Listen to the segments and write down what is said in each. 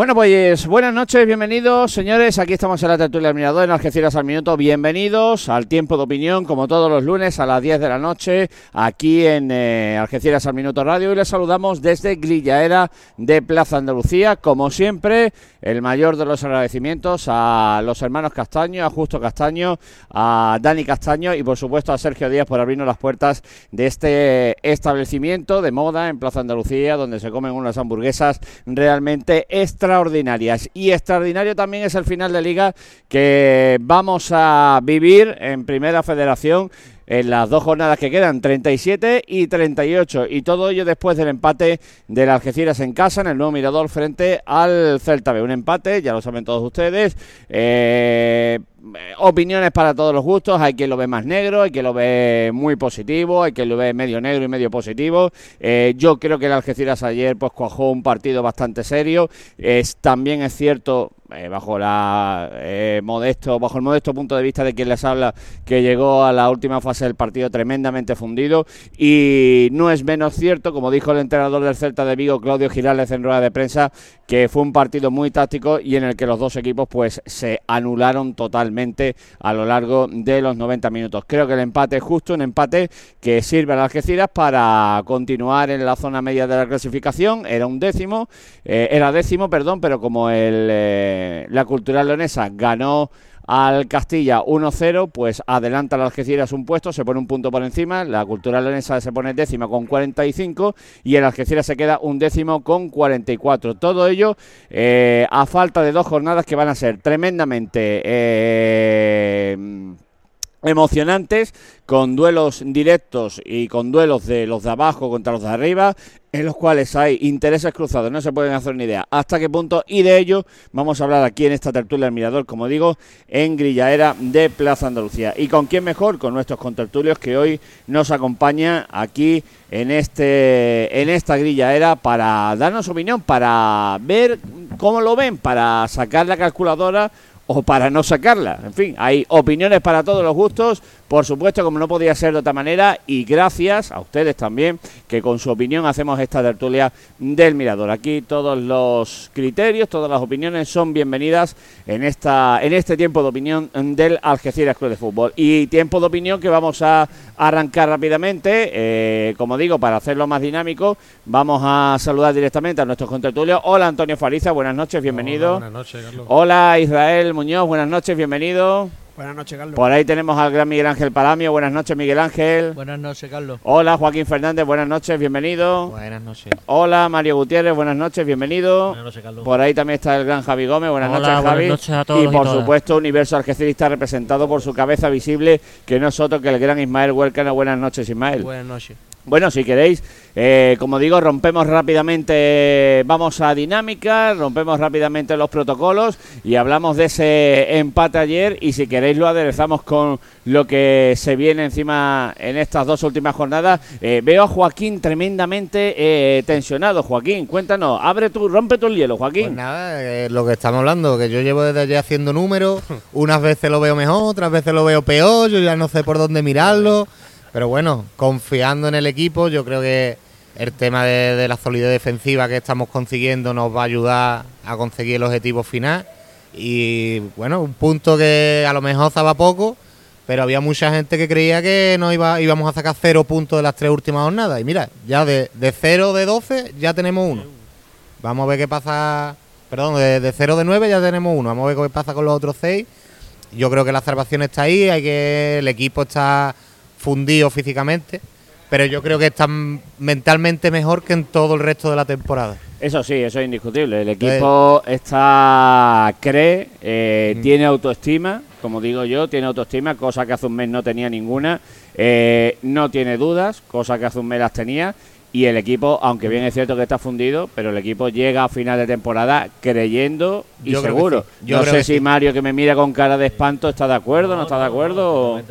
Bueno, pues buenas noches, bienvenidos, señores. Aquí estamos en la tertulia del Mirador en Algeciras al Minuto. Bienvenidos al tiempo de opinión, como todos los lunes a las 10 de la noche, aquí en eh, Algeciras al Minuto Radio. Y les saludamos desde Grillaera de Plaza Andalucía. Como siempre, el mayor de los agradecimientos a los hermanos Castaño, a Justo Castaño, a Dani Castaño y, por supuesto, a Sergio Díaz por abrirnos las puertas de este establecimiento de moda en Plaza Andalucía, donde se comen unas hamburguesas realmente extra extraordinarias. Y extraordinario también es el final de liga que vamos a vivir en Primera Federación en las dos jornadas que quedan, 37 y 38. Y todo ello después del empate del Algeciras en casa, en el nuevo Mirador, frente al Celta B. Un empate, ya lo saben todos ustedes. Eh, opiniones para todos los gustos. Hay quien lo ve más negro, hay quien lo ve muy positivo, hay quien lo ve medio negro y medio positivo. Eh, yo creo que el Algeciras ayer pues cuajó un partido bastante serio. Es, también es cierto, eh, bajo la eh, modesto bajo el modesto punto de vista de quien les habla que llegó a la última fase del partido tremendamente fundido y no es menos cierto como dijo el entrenador del Celta de Vigo Claudio Girales en rueda de prensa que fue un partido muy táctico y en el que los dos equipos pues se anularon totalmente a lo largo de los 90 minutos. Creo que el empate es justo un empate que sirve a las Algeciras para continuar en la zona media de la clasificación. Era un décimo eh, era décimo perdón pero como el la Cultural Leonesa ganó al Castilla 1-0, pues adelanta la Algeciras un puesto, se pone un punto por encima, la Cultural Leonesa se pone décima con 45 y el Algeciras se queda un décimo con 44. Todo ello eh, a falta de dos jornadas que van a ser tremendamente... Eh, emocionantes, con duelos directos y con duelos de los de abajo contra los de arriba, en los cuales hay intereses cruzados, no se pueden hacer ni idea hasta qué punto, y de ello vamos a hablar aquí en esta tertulia del Mirador, como digo, en Grillaera de Plaza Andalucía. ¿Y con quién mejor? Con nuestros contertulios que hoy nos acompaña aquí en, este, en esta Grillaera para darnos opinión, para ver cómo lo ven, para sacar la calculadora o para no sacarla. En fin, hay opiniones para todos los gustos, por supuesto, como no podía ser de otra manera, y gracias a ustedes también, que con su opinión hacemos esta tertulia del Mirador. Aquí todos los criterios, todas las opiniones son bienvenidas en, esta, en este tiempo de opinión del Algeciras Club de Fútbol. Y tiempo de opinión que vamos a arrancar rápidamente, eh, como digo, para hacerlo más dinámico, vamos a saludar directamente a nuestros contertulios. Hola Antonio Fariza, buenas noches, bienvenido. buenas noches, Carlos. Hola Israel Muñoz, buenas noches, bienvenido. Buenas noches, Carlos. Por ahí tenemos al gran Miguel Ángel Palamio. Buenas noches, Miguel Ángel. Buenas noches, Carlos. Hola, Joaquín Fernández. Buenas noches, bienvenido. Buenas noches. Hola, Mario Gutiérrez. Buenas noches, bienvenido. Buenas noches, Carlos. Por ahí también está el gran Javi Gómez. Buenas Hola, noches, buenas Javi. noches a todos y por supuesto, Universo Algecirista representado por su cabeza visible, que no es otro que el gran Ismael Huercano. Buenas noches, Ismael. Buenas noches. Bueno, si queréis, eh, como digo, rompemos rápidamente, vamos a dinámica, rompemos rápidamente los protocolos y hablamos de ese empate ayer y si queréis lo aderezamos con lo que se viene encima en estas dos últimas jornadas. Eh, veo a Joaquín tremendamente eh, tensionado. Joaquín, cuéntanos, abre tu, rompe tu el hielo, Pues Joaquín. nada, eh, lo que estamos hablando, que yo llevo desde ayer haciendo números, unas veces lo veo mejor, otras veces lo veo peor, yo ya no sé por dónde mirarlo, pero bueno, confiando en el equipo, yo creo que el tema de, la solidez defensiva que estamos consiguiendo nos va a ayudar a conseguir el objetivo final Y bueno, un punto que a lo mejor estaba poco, pero había mucha gente que creía que no iba, íbamos a sacar cero puntos de las tres últimas jornadas. Y mira, ya de, de cero de 12 ya tenemos uno. Vamos a ver qué pasa. Perdón, de, de cero de 9 ya tenemos uno. Vamos a ver qué pasa con los otros seis. Yo creo que la salvación está ahí, hay que el equipo está fundido físicamente, pero yo creo que está mentalmente mejor que en todo el resto de la temporada. Eso sí, eso es indiscutible. El equipo está cree, eh, Mm. tiene autoestima, como digo yo, tiene autoestima, cosa que hace un mes no tenía ninguna. Eh, no tiene dudas, cosa que hace un mes las tenía. Y el equipo, aunque bien es cierto que está fundido, pero el equipo llega a final de temporada creyendo y Yo seguro. sí. Yo no sé si sí. Mario, que me mira con cara de espanto, está de acuerdo, no, está de acuerdo. o-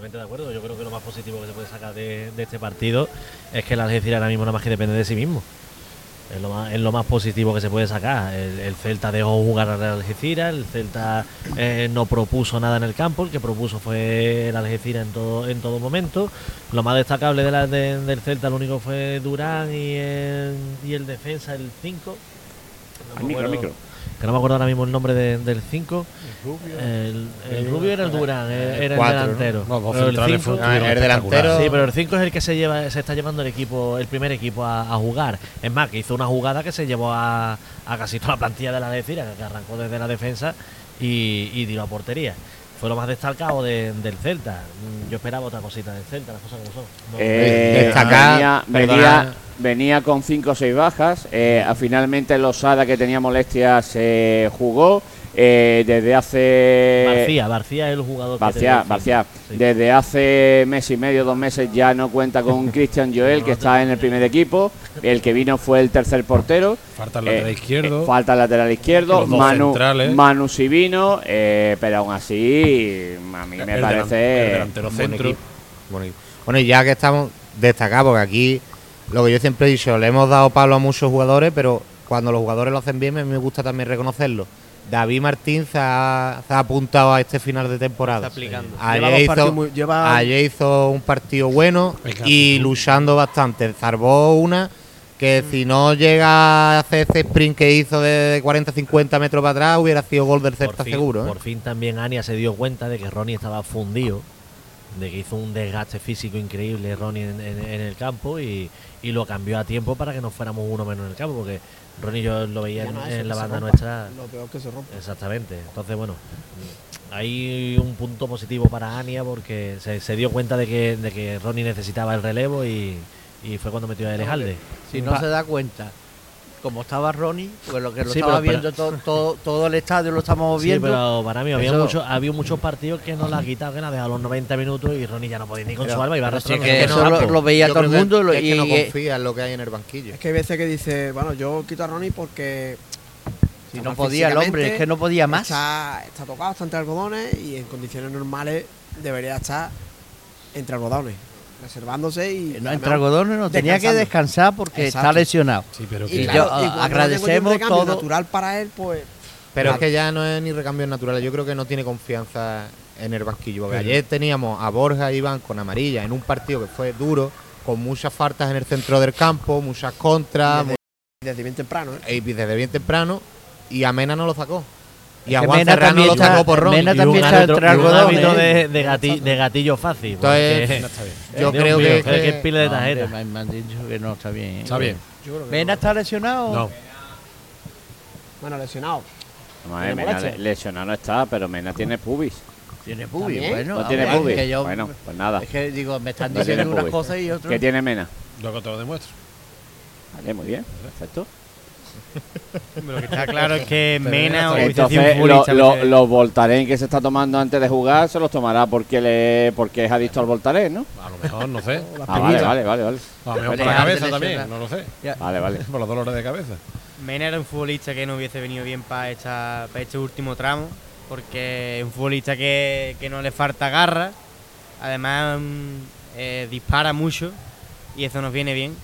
De acuerdo. Yo creo que lo más positivo que se puede sacar de, este partido es que el Algeciras ahora mismo nada más que depende de sí mismo. Es lo más, es lo más positivo que se puede sacar. El, el Celta dejó jugar al Algeciras, el Celta eh, no propuso nada en el campo, el que propuso fue el Algeciras en todo, en todo momento. Lo más destacable de del Celta, lo único fue Durán y el, y el defensa, el 5. Al micro, al micro. Que no me acuerdo ahora mismo el nombre de- del 5. El, el rubio era el Durán, eh, era el cuatro, ¿no? delantero. Los dos Pero el cinco- Ah, el delantero. Sí, pero el 5 es el que se lleva, se está llevando el equipo, el primer equipo a, a jugar. Es más, que hizo una jugada que se llevó a, a casi toda la plantilla de la Algeciras, que arrancó desde la defensa y, y tiró a portería. Fue lo más destacado de- del Celta. Mm, Yo esperaba otra cosita del Celta, las cosas como son. No- Eh, Destacar, venía, venía, venía con 5 o 6 bajas. Eh, a- finalmente Losada, que tenía molestias, se jugó. Eh, desde hace. Barcía, Barcía es el jugador. Barcia. Sí. Desde hace mes y medio, dos meses ya no cuenta con Cristian Joel, que está en el primer equipo. El que vino fue el tercer portero. Falta el lateral Eh, izquierdo. eh, falta el lateral izquierdo. Manu. Manu Sivino. eh, pero aún así, a mí me el delan- parece. el centro. equipo, buen equipo. Bueno, y ya que estamos destacados, porque aquí lo que yo siempre he dicho, le hemos dado palo a muchos jugadores, pero cuando los jugadores lo hacen bien, me gusta también reconocerlo. David Martín se ha, se ha apuntado a este final de temporada. Está aplicando. Ayer Lleva hizo- muy- lleva- Ayer hizo un partido bueno y luchando bastante. Salvó una que si no llega a hacer ese sprint que hizo de 40-50 metros para atrás, hubiera sido gol del Celta por fin, seguro. ¿eh? por fin también Ania se dio cuenta de que Ronnie estaba fundido, de que hizo un desgaste físico increíble Ronnie en, en- en el campo y, y lo cambió a tiempo para que no fuéramos uno menos en el campo, porque Ronnie yo lo veía en, la banda rompa. nuestra. Lo peor que se rompe. Exactamente. Entonces, bueno, hay un punto positivo para Ania porque se, se dio cuenta de que, de que Ronnie necesitaba el relevo y, y fue cuando metió a Elejalde. Si no Pa- se da cuenta, como estaba Ronnie, pues lo que lo Sí, estaba pero- viendo todo, todo, todo el estadio lo estamos Sí, viendo. pero para mí había, muchos había muchos partidos que no la ha quitado, que la ha dejado a los 90 minutos y Ronnie ya no podía ni con Pero- su alma y va arrastrando. es que eso lo- lo veía Yo todo el que- mundo es que no y- y- confía en lo que hay en el banquillo. Es que hay veces que dice, bueno, yo quito a Ronnie porque. si no podía el hombre, es que no podía más. Está, está tocado, está entre algodones y en condiciones normales debería estar entre algodones, reservándose y. No además- entre algodones, no tenía que descansar porque está Exacto. lesionado. Sí, pero Y que. yo- y no tengo agradecemos todo. natural para él, pues. Pero Claro. es que ya no es ni recambios naturales. Yo creo que no tiene confianza en el banquillo. Porque ayer teníamos a Borja y Iván con amarilla en un partido que fue duro, con muchas faltas en el centro del campo, muchas contras, Desde, desde bien temprano, ¿eh? y desde bien temprano. Y a Mena no lo sacó. Y a Juan Mena también lo está- sacó por Ron. Mena Y también está árbitro- entre y un árbitro ¿eh? de, de, gati- de gatillo fácil. Entonces, porque- No está bien. Yo Dios creo mío, que- es que que- es pile de No, hombre, tarjeta. me, me han dicho que no está bien. ¿eh? Está bien. ¿Mena está lesionado? No. Bueno, lesionado. Madre, ¿Tiene Mena le- lesionado no está, pero Mena tiene pubis. Tiene pubis, ¿También? bueno. ¿No tiene hombre, pubis? que yo- Bueno, pues nada. Es que digo, me están No tiene diciendo unas pubis. cosas y otras. ¿Qué tiene Mena? Luego te lo demuestro. Vale, muy bien, perfecto. Lo que está claro es que Mena o Entonces, lo- los Voltaren que se está tomando antes de jugar se los tomará porque le porque es adicto al Voltaren, ¿no? A lo mejor, no sé. Ah, vale, vale, vale, vale. A lo mejor por la cabeza también, no lo sé. Vale, vale. Por los dolores de cabeza. Mena era un futbolista que no hubiese venido bien para esta, para este último tramo, porque es un futbolista que, que no le falta garra, además mm, eh, dispara mucho y eso nos viene bien.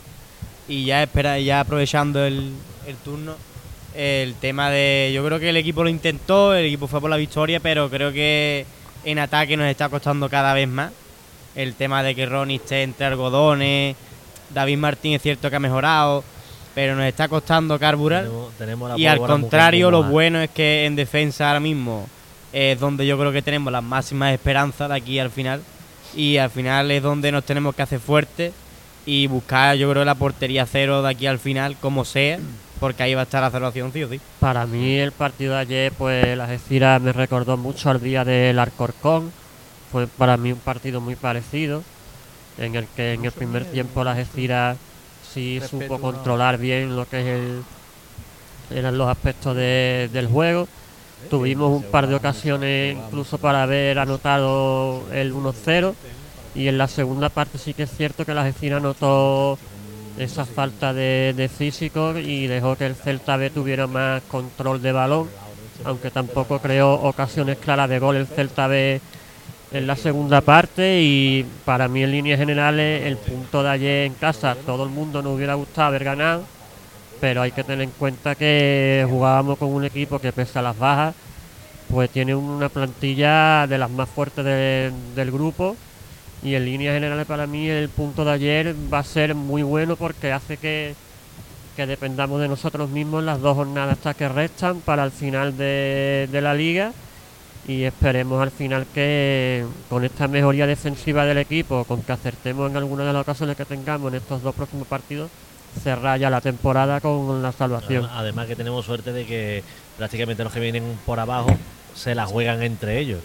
Y ya espera, ya aprovechando el, el turno, el tema de, yo creo que el equipo lo intentó, el equipo fue por la victoria, pero creo que en ataque nos está costando cada vez más. El tema de que Ronnie esté entre algodones, David Martín es cierto que ha mejorado, pero nos está costando carburar. Tenemos, tenemos la Y al contrario, lo bueno es que en defensa ahora mismo es donde yo creo que tenemos las máximas esperanzas de aquí al final. Y al final es donde nos tenemos que hacer fuertes y buscar, yo creo, la portería cero de aquí al final, como sea, porque ahí va a estar la salvación, sí o sí. Para mí el partido de ayer, pues la Algeciras me recordó mucho al día del Alcorcón. Fue para mí un partido muy parecido, en el que en el primer tiempo la Algeciras sí supo controlar bien lo que es el, eran los aspectos de- del juego. Tuvimos un par de ocasiones incluso para haber anotado el 1-0 y en la segunda parte sí que es cierto que la Algeciras notó esa falta de, físico y dejó que el Celta B tuviera más control de balón, aunque tampoco creó ocasiones claras de gol el Celta B en la segunda parte. Y para mí en líneas generales el punto de ayer en casa todo el mundo nos hubiera gustado haber ganado, pero hay que tener en cuenta que jugábamos con un equipo que pese a las bajas pues tiene una plantilla de las más fuertes de- del grupo y en líneas generales para mí el punto de ayer va a ser muy bueno porque hace que, que dependamos de nosotros mismos las dos jornadas que restan para el final de, de la liga y esperemos al final que con esta mejoría defensiva del equipo, con que acertemos en alguna de las ocasiones que tengamos en estos dos próximos partidos, cerrar ya la temporada con la salvación. Además que tenemos suerte de que prácticamente los que vienen por abajo se la juegan entre ellos.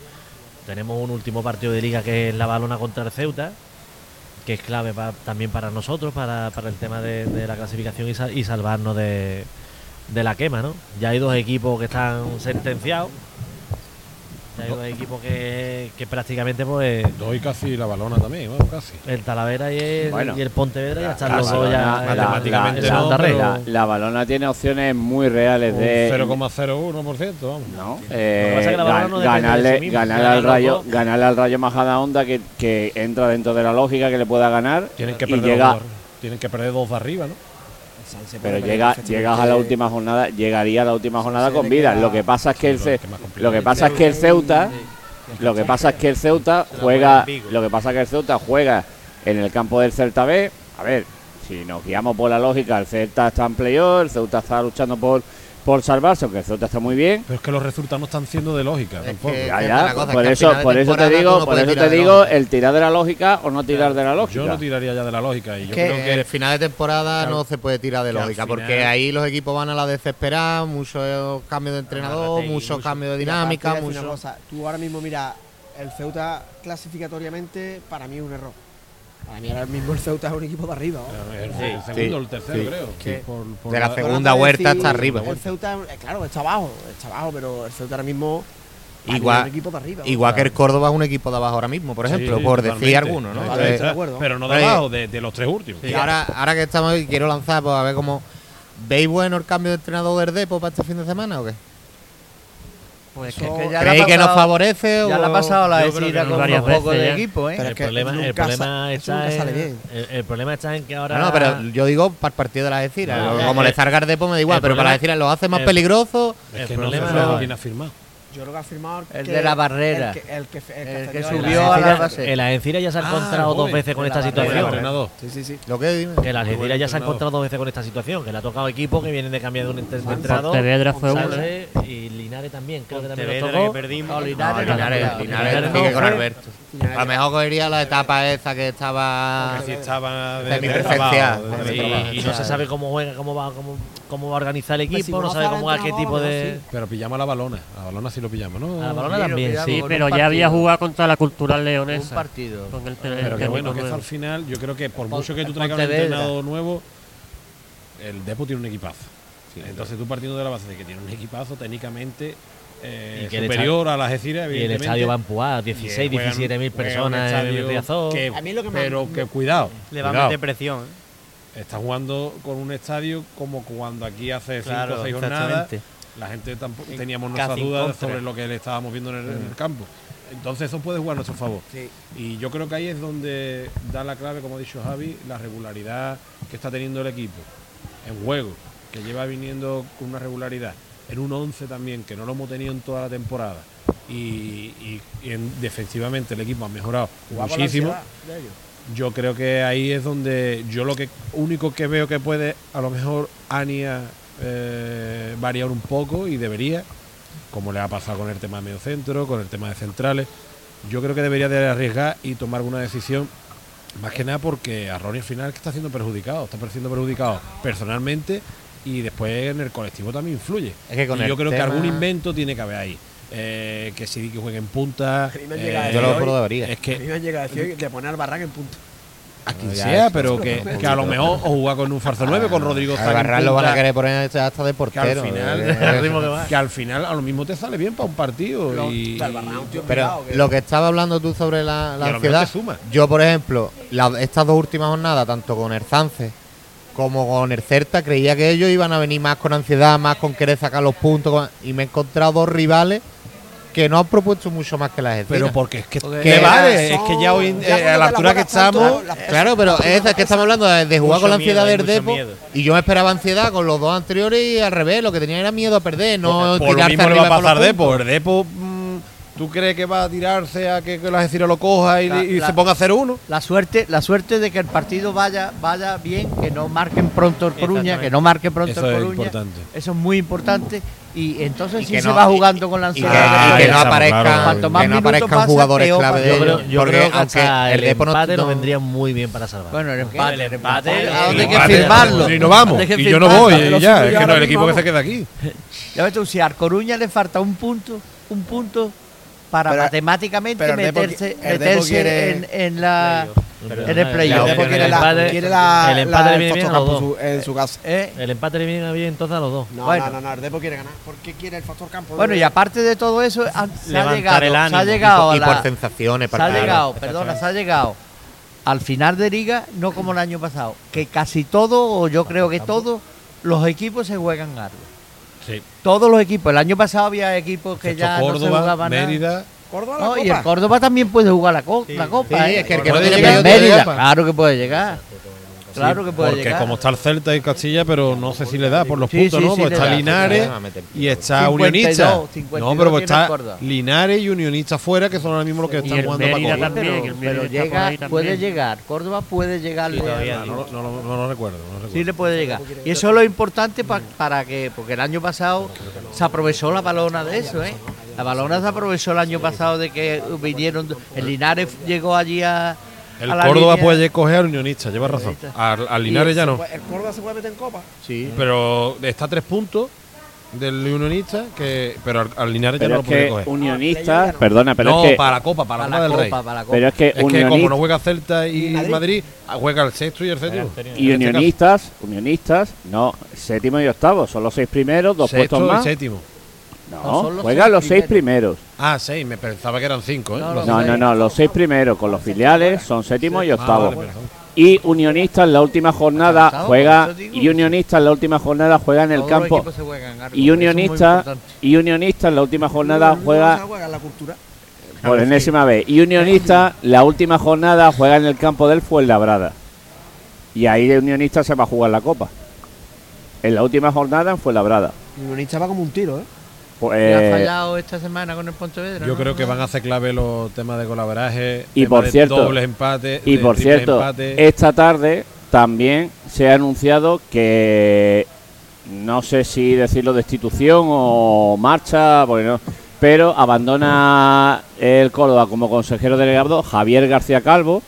Tenemos un último partido de liga que es la balona contra el Ceuta, que es clave también para nosotros, para, el tema de, la clasificación y salvarnos de, de la quema, ¿no? Ya hay dos equipos que están sentenciados. Hay dos equipos que, que prácticamente pues Doy casi la balona también, bueno, casi. el Talavera y el, Bueno. y el Pontevedra ya están los dos la- matemáticamente en la no, la, la balona tiene opciones muy reales Un de 0,01%, vamos. ¿no? que pasa es que la Eh, no ganarle, sí ganarle al rayo, dos. ganarle al rayo Majada Onda que, que entra dentro de la lógica que le pueda ganar Tienen que y perder llega, dos, tienen que perder dos de arriba, ¿no? Pero llega, llegas a la última jornada, llegaría a la última jornada con vida. Lo que pasa es que el Sí, complicado. lo que pasa es que el Ceuta, lo que pasa es que el Ceuta juega, lo que pasa es que el Ceuta juega en el campo del Celta B. A ver, si nos guiamos por la lógica, el Celta está en playoff, el Ceuta está luchando por por salvarse, aunque el Ceuta está muy bien. Pero es que los resultados no están siendo de lógica Es tampoco. que- Ya, es ya, una cosa, por eso, por eso te digo, no por eso te digo el tirar de la lógica o no tirar de la lógica. Yo no tiraría ya de la lógica. Y yo que creo que el final de temporada Claro. no se puede tirar de lógica, final- porque ahí los equipos van a la desesperada, muchos cambios de entrenador, muchos mucho. cambios de dinámica, una mucho... cosa, tú ahora mismo, mira, el Ceuta clasificatoriamente para mí es un error. Para mí ahora mismo el Ceuta es un equipo de arriba. ¿no? el, Sí. el segundo o el tercero, sí, creo. sí. Por- por De la la- segunda decir, está arriba. El Ceuta, eh, claro, está abajo, está abajo, pero el Ceuta ahora mismo Igual- es un equipo de arriba. ¿no? Igual que el Córdoba es un equipo de abajo ahora mismo, por Sí, ejemplo, sí, por decir alguno, ¿no? Entonces, acuerdo. Pero no de abajo, de, de los tres últimos. y ahora, ahora que estamos aquí, quiero lanzar, pues a ver cómo... ¿Veis bueno el cambio de entrenador del Depo para este fin de semana o qué? Pues que- que ya le ha ¿Creéis que nos favorece o...? Ya le ha pasado la no. con Varias un poco de ya. equipo, ¿eh? Pero el problema, el está en, bien. el, el problema está en que ahora No, no, pero yo digo para el partido de la Algeciras. No, como eh, le salga el Depo me da igual, el pero para la Algeciras lo hace más el- peligroso. Es el que no problema no- sabe quién ha firmado. Yo creo que ha firmado El que- de la barrera. El que, el que, el que El que accedió a subió a la base. el Algeciras ya se ha Ah, encontrado dos veces con esta la El situación. entrenador. Sí, sí, sí. Lo que dime. Que el Algeciras ya se ha encontrado dos veces con esta situación. Que le ha tocado equipos que vienen de cambiar de un entrenador. Pontevedra fue una. Sánchez y Linares también. Creo que también que tocó. perdimos. No, No, Linares, Linares, Linares con. Alberto. A lo mejor cogería la etapa esa que estaba... Que sí estaba de, trabajo. y no se sabe cómo juega, cómo va, cómo, cómo va a organizar el Pues si equipo, no sabe cómo va, qué tipo de. Pero pillamos a la balona. A la balona sí lo pillamos, ¿no? A la balona Sí, también, sí. Pero un ya había partido. jugado contra la cultural Un leonesa. partido. Con el Pero tele- qué bueno que eso al final, yo creo que por mucho que tú el traigas un entrenador nuevo, el Depo tiene un equipazo. Entonces tú partiendo de la base de que tiene un equipazo técnicamente eh, Y que el superior a las Algeciras, Y el estadio va a empujar, Y 16, juegan- 17 mil un personas en el Riazor. que- A mí lo que me- pero que cuidado, Le va a meter presión. ¿eh? Está jugando con un estadio como cuando aquí hace 5 Claro, o 6 jornadas la gente tampoco teníamos nuestras dudas sobre lo que le estábamos viendo en el, en el campo. Entonces eso puede jugar a nuestro favor. Sí. Y yo creo que ahí es donde da la clave, como ha dicho Javi, la regularidad que está teniendo el equipo en juego, que lleva viniendo con una regularidad. En un 11 también, que no lo hemos tenido en toda la temporada. Y, y- y en- defensivamente el equipo ha mejorado Jugaba la Yo creo que ahí es donde yo lo que único que veo que puede a lo mejor Ania eh, variar un poco y debería, como le ha pasado con el tema de mediocentro, con el tema de centrales. Yo creo que debería de arriesgar y tomar alguna decisión, más que nada porque a Ronnie al final está siendo perjudicado, está siendo perjudicado personalmente y después en el colectivo también influye. Es que con Y yo creo que algún invento tiene que haber ahí. Eh, que si que juegue en punta. A eh, a Yo lo debería. es A que mí me llega a decir de poner al Barran en punto. a quien sea, pero es que, que a lo mejor o jugar con un falso 9, con Rodrigo A en Barran lo van a punta, querer poner hasta de que al portero. final Eh, ritmo que al final a lo mismo te sale bien para un partido Lo- y, Barran tío Pero lo que estaba hablando tú sobre la, a ansiedad, yo por ejemplo, la- estas dos últimas jornadas, tanto con el Zance como con el Certa, creía que ellos iban a venir más con ansiedad, más con querer sacar los puntos, con- y me he encontrado dos rivales que no han propuesto mucho más que las pero Algeciras. porque es que Porque ¿qué vale? son- es que ya hoy ya eh, a la altura que estamos la- Claro, pero es, es que estamos hablando de, de jugar con la ansiedad del mucho Depo miedo. y yo me esperaba ansiedad con los dos anteriores y al revés, lo que tenía era miedo a perder, no por lo tirarse mismo le va a pasar. puntos. El Depo, mm, ¿tú crees que va a tirarse a que, que la Algeciras lo coja y, La- y la- se ponga a 0-1? La suerte, la suerte de que el partido vaya, vaya bien, que no marquen pronto el Coruña, que no marquen pronto Eso el es Coruña. importante. Eso es muy importante. Y entonces Y sí se va jugando con la Y que, ansiedad. Ah, y que no aparezcan, claro. Cuanto más que no aparezcan pasa, jugadores peor clave de Yo ellos. yo porque creo que hasta el el empate no- vendría muy bien para salvar. Bueno, el empate, el empate, ¿A el hay que firmarlo? Y no vamos. Y yo no voy. y ya, es que no, el equipo que se queda aquí. Ya ves tú, si al Coruña le falta un punto, un punto para Pero- matemáticamente pero meterse, meterse quiere- en, en la Pero en el playoff. el- empate- quiere la, el empate la- le viene bien a los dos. su- en su casa. ¿eh? El empate le viene bien entonces a los dos. No, Bueno. no, no, no, el Depo quiere ganar. ¿Por qué quiere el factor campo? Bueno, y aparte de todo eso, se ha llegado, el se ha llegado a y la- por sensaciones. se ha para llegado, perdona, se ha llegado al final de liga, no como el año pasado, que casi todo, o yo creo que todos, los equipos se juegan algo. Sí. Todos los equipos. El año pasado había equipos que ya no se Córdoba, jugaban nada. Mérida. Córdoba la No, y Copa. el Córdoba también puede jugar la, co- la Copa. Sí, ¿eh? es que el que no Córdoba tiene y Mérida, Copa. claro que puede llegar. Claro Sí, que puede Porque llegar. como está el Celta y Castilla, pero no sé si le da por los Sí, puntos, sí, ¿no? sí Pues está da. Linares y está 52, Unionista. 52 No, pero pues está Córdoba. Linares y Unionista fuera, que son ahora mismo los que Y están el jugando para también, pero, llega, puede también. llegar. Córdoba puede llegar. Sí, todavía No, lo- no, no lo recuerdo. no lo recuerdo. Sí le puede llegar. Y eso es lo importante pa- para que, porque el año pasado se aprovechó la balona de eso, ¿eh? La balona se aprovechó el año pasado de que vinieron, el Linares llegó allí a... El a Córdoba línea. puede coger al Unionista, lleva razón. Unionista. Al, al Linares ya no. El Córdoba se puede meter en Copa. Sí. Pero está a tres puntos del Unionista, que, pero al, al Linares ya no lo puede coger. Unionistas, perdona, pero no, es que, para la Copa, para, Para la Copa del Rey. Para la Copa. pero es que, Es que como unionista- no juega Celta y ¿Y Madrid? Madrid, ah, juega el sexto y el séptimo. y este unionistas, unionistas, no, séptimo y octavo, son los seis primeros, dos sexto puestos y más. séptimo. No, No, son los juegan seis los seis primeros. Ah, seis, me pensaba que eran cinco, ¿eh? No, Los no, No, los seis primeros con los filiales son séptimo y Ah, octavo. vale. Y Unionistas en la última jornada juega y Unionistas en la última jornada juega en el campo y importante. y Unionistas en la última jornada juega No se juega en la cultura. por enésima vez y Unionistas la última jornada juega en el campo del Fuenlabrada. Y ahí de Unionistas se va a jugar la copa. En la última jornada en Fuenlabrada. Unionista va como un tiro, ¿eh? Pues, ¿Y ha eh, fallado esta semana con el Pontevedra? Yo no? creo que van a hacer clave los temas de colaboraje. Y por de cierto- Dobles empates. Y por cierto, empates. esta tarde también se ha anunciado que no sé si decirlo destitución o marcha, porque no, pero abandona el Córdoba como consejero delegado Javier García Calvo,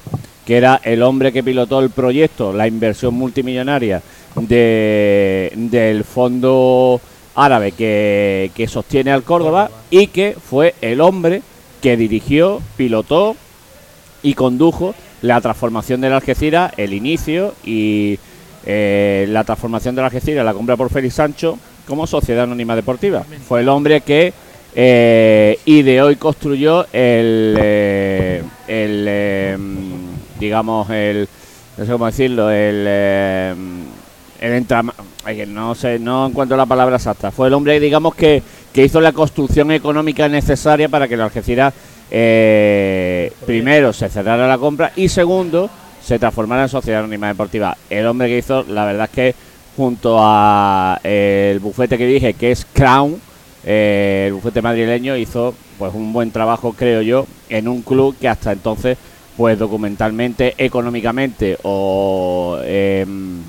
que era el hombre que pilotó el proyecto, la inversión multimillonaria de, del fondo árabe que, que sostiene al Córdoba y que fue el hombre que dirigió, pilotó y condujo la transformación de la Algeciras, el inicio y eh, la transformación de la Algeciras, la compra por Félix Sancho como sociedad anónima deportiva. Fue el hombre que eh, ideó y construyó el, eh, el eh, digamos, el, no sé cómo decirlo, el, eh, el no sé, no encuentro la palabra exacta. Fue el hombre, digamos, que, que hizo la construcción económica necesaria para que la Algeciras, eh, primero, se cerrara la compra y segundo, se transformara en sociedad anónima deportiva. El hombre que hizo, la verdad es que junto a eh, el bufete que dije, que es Crown, eh, el bufete madrileño hizo pues un buen trabajo, creo yo, en un club que hasta entonces, pues documentalmente, económicamente o em,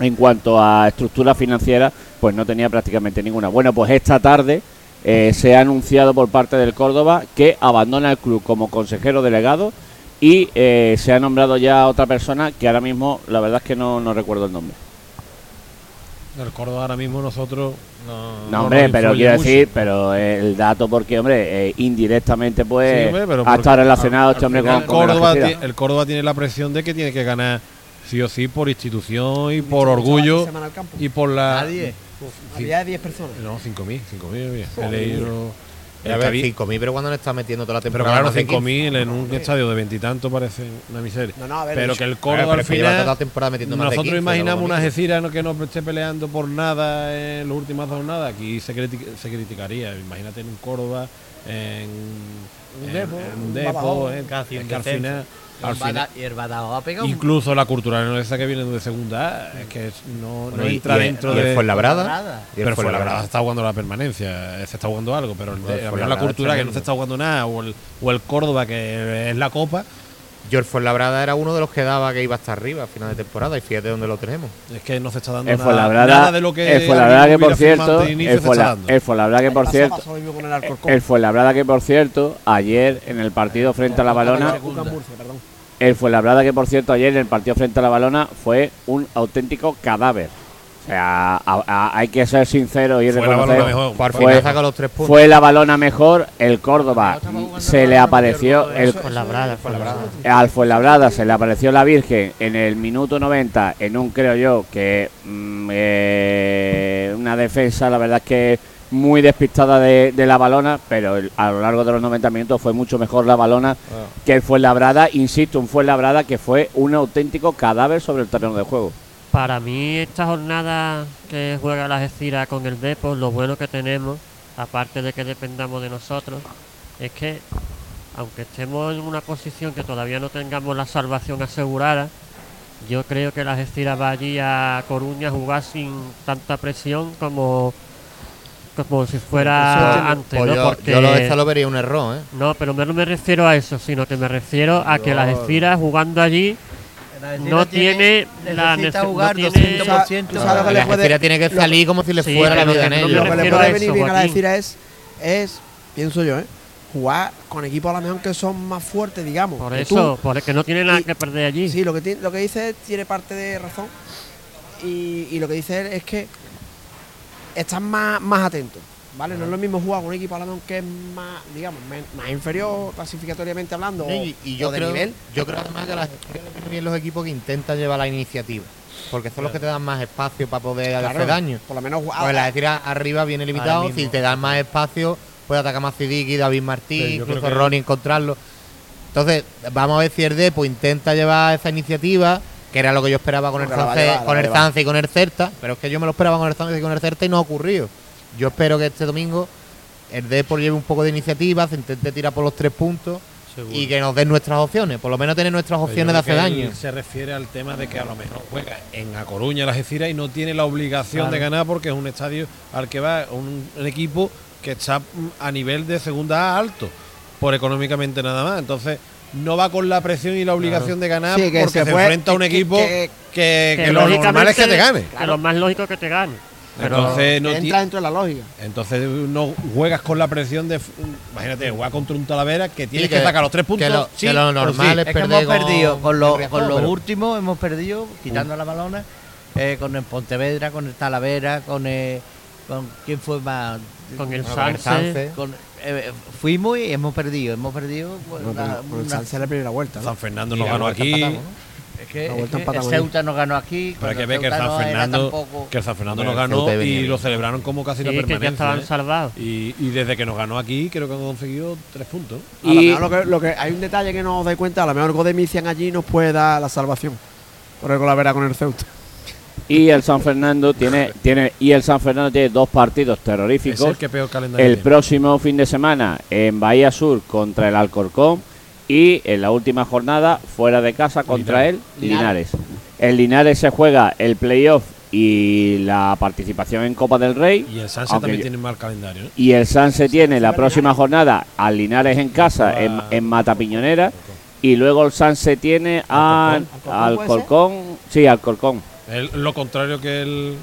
en cuanto a estructura financiera, pues no tenía prácticamente ninguna. Bueno, pues esta tarde eh, se ha anunciado por parte del Córdoba que abandona el club como consejero delegado y eh, se ha nombrado ya otra persona que ahora mismo la verdad es que no, no recuerdo el nombre. El Córdoba ahora mismo nosotros no. No, hombre, pero quiero mucho. decir, pero el dato porque, hombre, eh, indirectamente pues Sí, hombre, ha estado relacionado al- este hombre con, con el Córdoba Algeciras. ti- el Córdoba tiene la presión de que tiene que ganar sí o sí por institución y por orgullo Semana al campo. y por la Nadie. Había 10 personas. no 5.000 5.000 he leído A ver, Cabi- 5.000, pero cuando no está metiendo toda la pero temporada. claro más de 5.000 en un estadio de veintitantos parece una miseria No, no, a ver, pero que el 15. Córdoba Claro, al pero lleva toda la final temporada metiendo más de nosotros 15, imaginamos una no- que no esté peleando por nada en las últimas jornadas aquí se, se criticaría imagínate en un Córdoba en Un Depor, en un en- Casi es que al descenso. final Y al el final Bada- Y el Badajoz ha pegado un- Incluso la cultural esa que viene de segunda A, es que no, Bueno, no y- entra y el- dentro y el de. Fuenlabrada. Y el pero fue la Fuenlabrada. verdad está jugando la permanencia, se está jugando algo, pero el, mejor Fuenlabrada la cultura que no se está jugando nada, o el, o el Córdoba que es la Copa, Yo el Fuenlabrada era uno de los que daba que iba hasta arriba a final de temporada y fíjate dónde lo tenemos. es que no se está dando El nada, nada de lo que el Fuenlabrada que por cierto, el, Fuenlabrada que por cierto, el Fuenlabrada que por cierto, ayer en el partido frente a la Balona, el Fuenlabrada que por cierto ayer en el partido frente a la Balona fue un auténtico cadáver. O sea, a- a- hay que ser sincero y Fue la reconocer. Balona mejor. Por Fue- saca los tres puntos. Fue la balona mejor, el Córdoba se le apareció el, Con la brada, con la brada. al Fuenlabrada se le apareció la Virgen en el minuto 90 en un creo yo que mm, eh, una defensa la verdad es que muy despistada de, de la balona pero el- a lo largo de los 90 minutos fue mucho mejor la balona que el Fuenlabrada insisto un Fuenlabrada que fue un auténtico cadáver sobre el terreno de juego Para mí, esta jornada que juega la Algeciras con el Depor, lo bueno que tenemos, aparte de que dependamos de nosotros, es que, aunque estemos en una posición que todavía no tengamos la salvación asegurada, yo creo que la Algeciras va allí a Coruña a jugar sin tanta presión como, como si fuera antes, Pues ¿no? yo, Porque yo lo esta lo vería un error, ¿eh? no, pero no me refiero a eso, sino que me refiero a que la Algeciras jugando allí no tiene la necesita no jugar tiene- 200%. Tú sabes lo que La puede- tiene salir como si le Sí, fuera la vida en ellos. Lo que le puede venir bien a la Joaquín. decir es, es, pienso yo, ¿eh? jugar con equipos a lo mejor que son más fuertes, digamos. Por eso, por que no tiene nada y- que perder allí. Sí, lo que, tiene- lo que dice tiene parte de razón. Y, y lo que dice él es que están más, más atentos. ¿Vale? No es lo mismo jugar con un equipo a lo mejor que es más, digamos, más inferior clasificatoriamente hablando. Sí, y, o yo, de creo, nivel. yo creo además que las bien los equipos que intentan llevar la iniciativa. Porque son los que te dan más espacio para poder hacer daño. Por lo menos jugar. Pues la decir arriba viene limitado. Si te dan más espacio, puede atacar más Sidiki, David Martí, Sí, incluso Ronnie encontrarlo. Entonces, vamos a ver si el Depo intenta llevar esa iniciativa, que era lo que yo esperaba con el Zance, con el. Zance y con el Certa, pero es que yo me lo esperaba con el Zance y con el Certa y no ha ocurrido. Yo espero que este domingo el Depo lleve un poco de iniciativa, se intente tirar por los tres puntos y que nos den nuestras opciones, por lo menos tener nuestras opciones de hace que daño. Se refiere al tema de que a lo mejor juega en A Coruña, la Algeciras, y no tiene la obligación Claro. de ganar porque es un estadio al que va un, un equipo que está mm, a nivel de segunda A alto, por económicamente nada más. Entonces, no va con la presión y la obligación de ganar Sí, que porque se enfrenta a un que- equipo que- que, que Que lo normal es que te lógicamente- gane. Que lo más lógico es que te gane. Pero Entonces, no entra dentro de la lógica. entonces no juegas con la presión de. Imagínate, jugar contra un Talavera que tienes Sí, que, que- sacar los tres puntos. que lo- sí que lo normal Es que perder hemos perdido con, los- el con Riazor, los pero- últimos, hemos perdido, quitando la balona, eh, con el Pontevedra, con el Talavera, con el. Con, ¿Quién fue más? con el. Con- eh, fuimos y hemos perdido. Hemos perdido. pues, No, una- con, el una- Sanse la primera vuelta. ¿no? San Fernando nos ganó aquí. empatamos, ¿no? Es que, La es que. Ceuta nos ganó aquí. Pero que ver que el San no Fernando, tampoco- que el San Fernando Hombre, nos ganó y bien. lo celebraron como casi la sí, que ya permanencia. estaban ¿eh? salvados. Y, y desde que nos ganó aquí, creo que han conseguido tres puntos. A lo Y- mejor lo que, lo que hay un detalle que no os dais cuenta, a lo mejor el gol de Mician allí nos puede dar la salvación. Por el Colavera con el Ceuta. y el San Fernando tiene tiene y el San Fernando tiene dos partidos Es terroríficos el que peor calendario el tiene. próximo fin de semana en Bahía Sur contra el Alcorcón y en la última jornada fuera de casa contra el Linares. El Linares se juega el playoff y la participación en Copa del Rey Y el Sanse también yo- tiene mal calendario. ¿eh? y el Sanse tiene la próxima jornada al Linares en casa en, en Mata Piñonera y luego el Sanse tiene a ¿Alcorcón? ¿Alcorcón Alcorcón, sí, Alcorcón. El- lo contrario que el.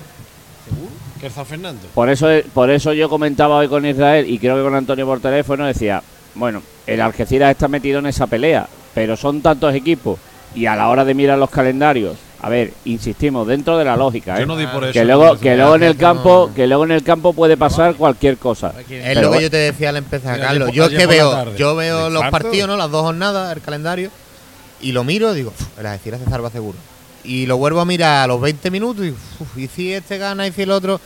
Que el San Fernando. Por eso, por eso yo comentaba hoy con Israel y creo que con Antonio por teléfono, decía, bueno, el Algeciras está metido en esa pelea, pero son tantos equipos y a la hora de mirar los calendarios, a ver, insistimos, dentro de la lógica, ¿eh? Yo no di por eso. que luego, que en el no- campo, que luego en el campo puede pasar cualquier cosa. Es lo que yo te decía al empezar, Mira, Carlos. Yo es que veo, yo veo ¿De los partidos, ¿no? Las dos jornadas, el calendario, y lo miro y digo, "Uf, el Algeciras se salva seguro. Y lo vuelvo a mirar a los 20 minutos y, uf, y si este gana y si el otro.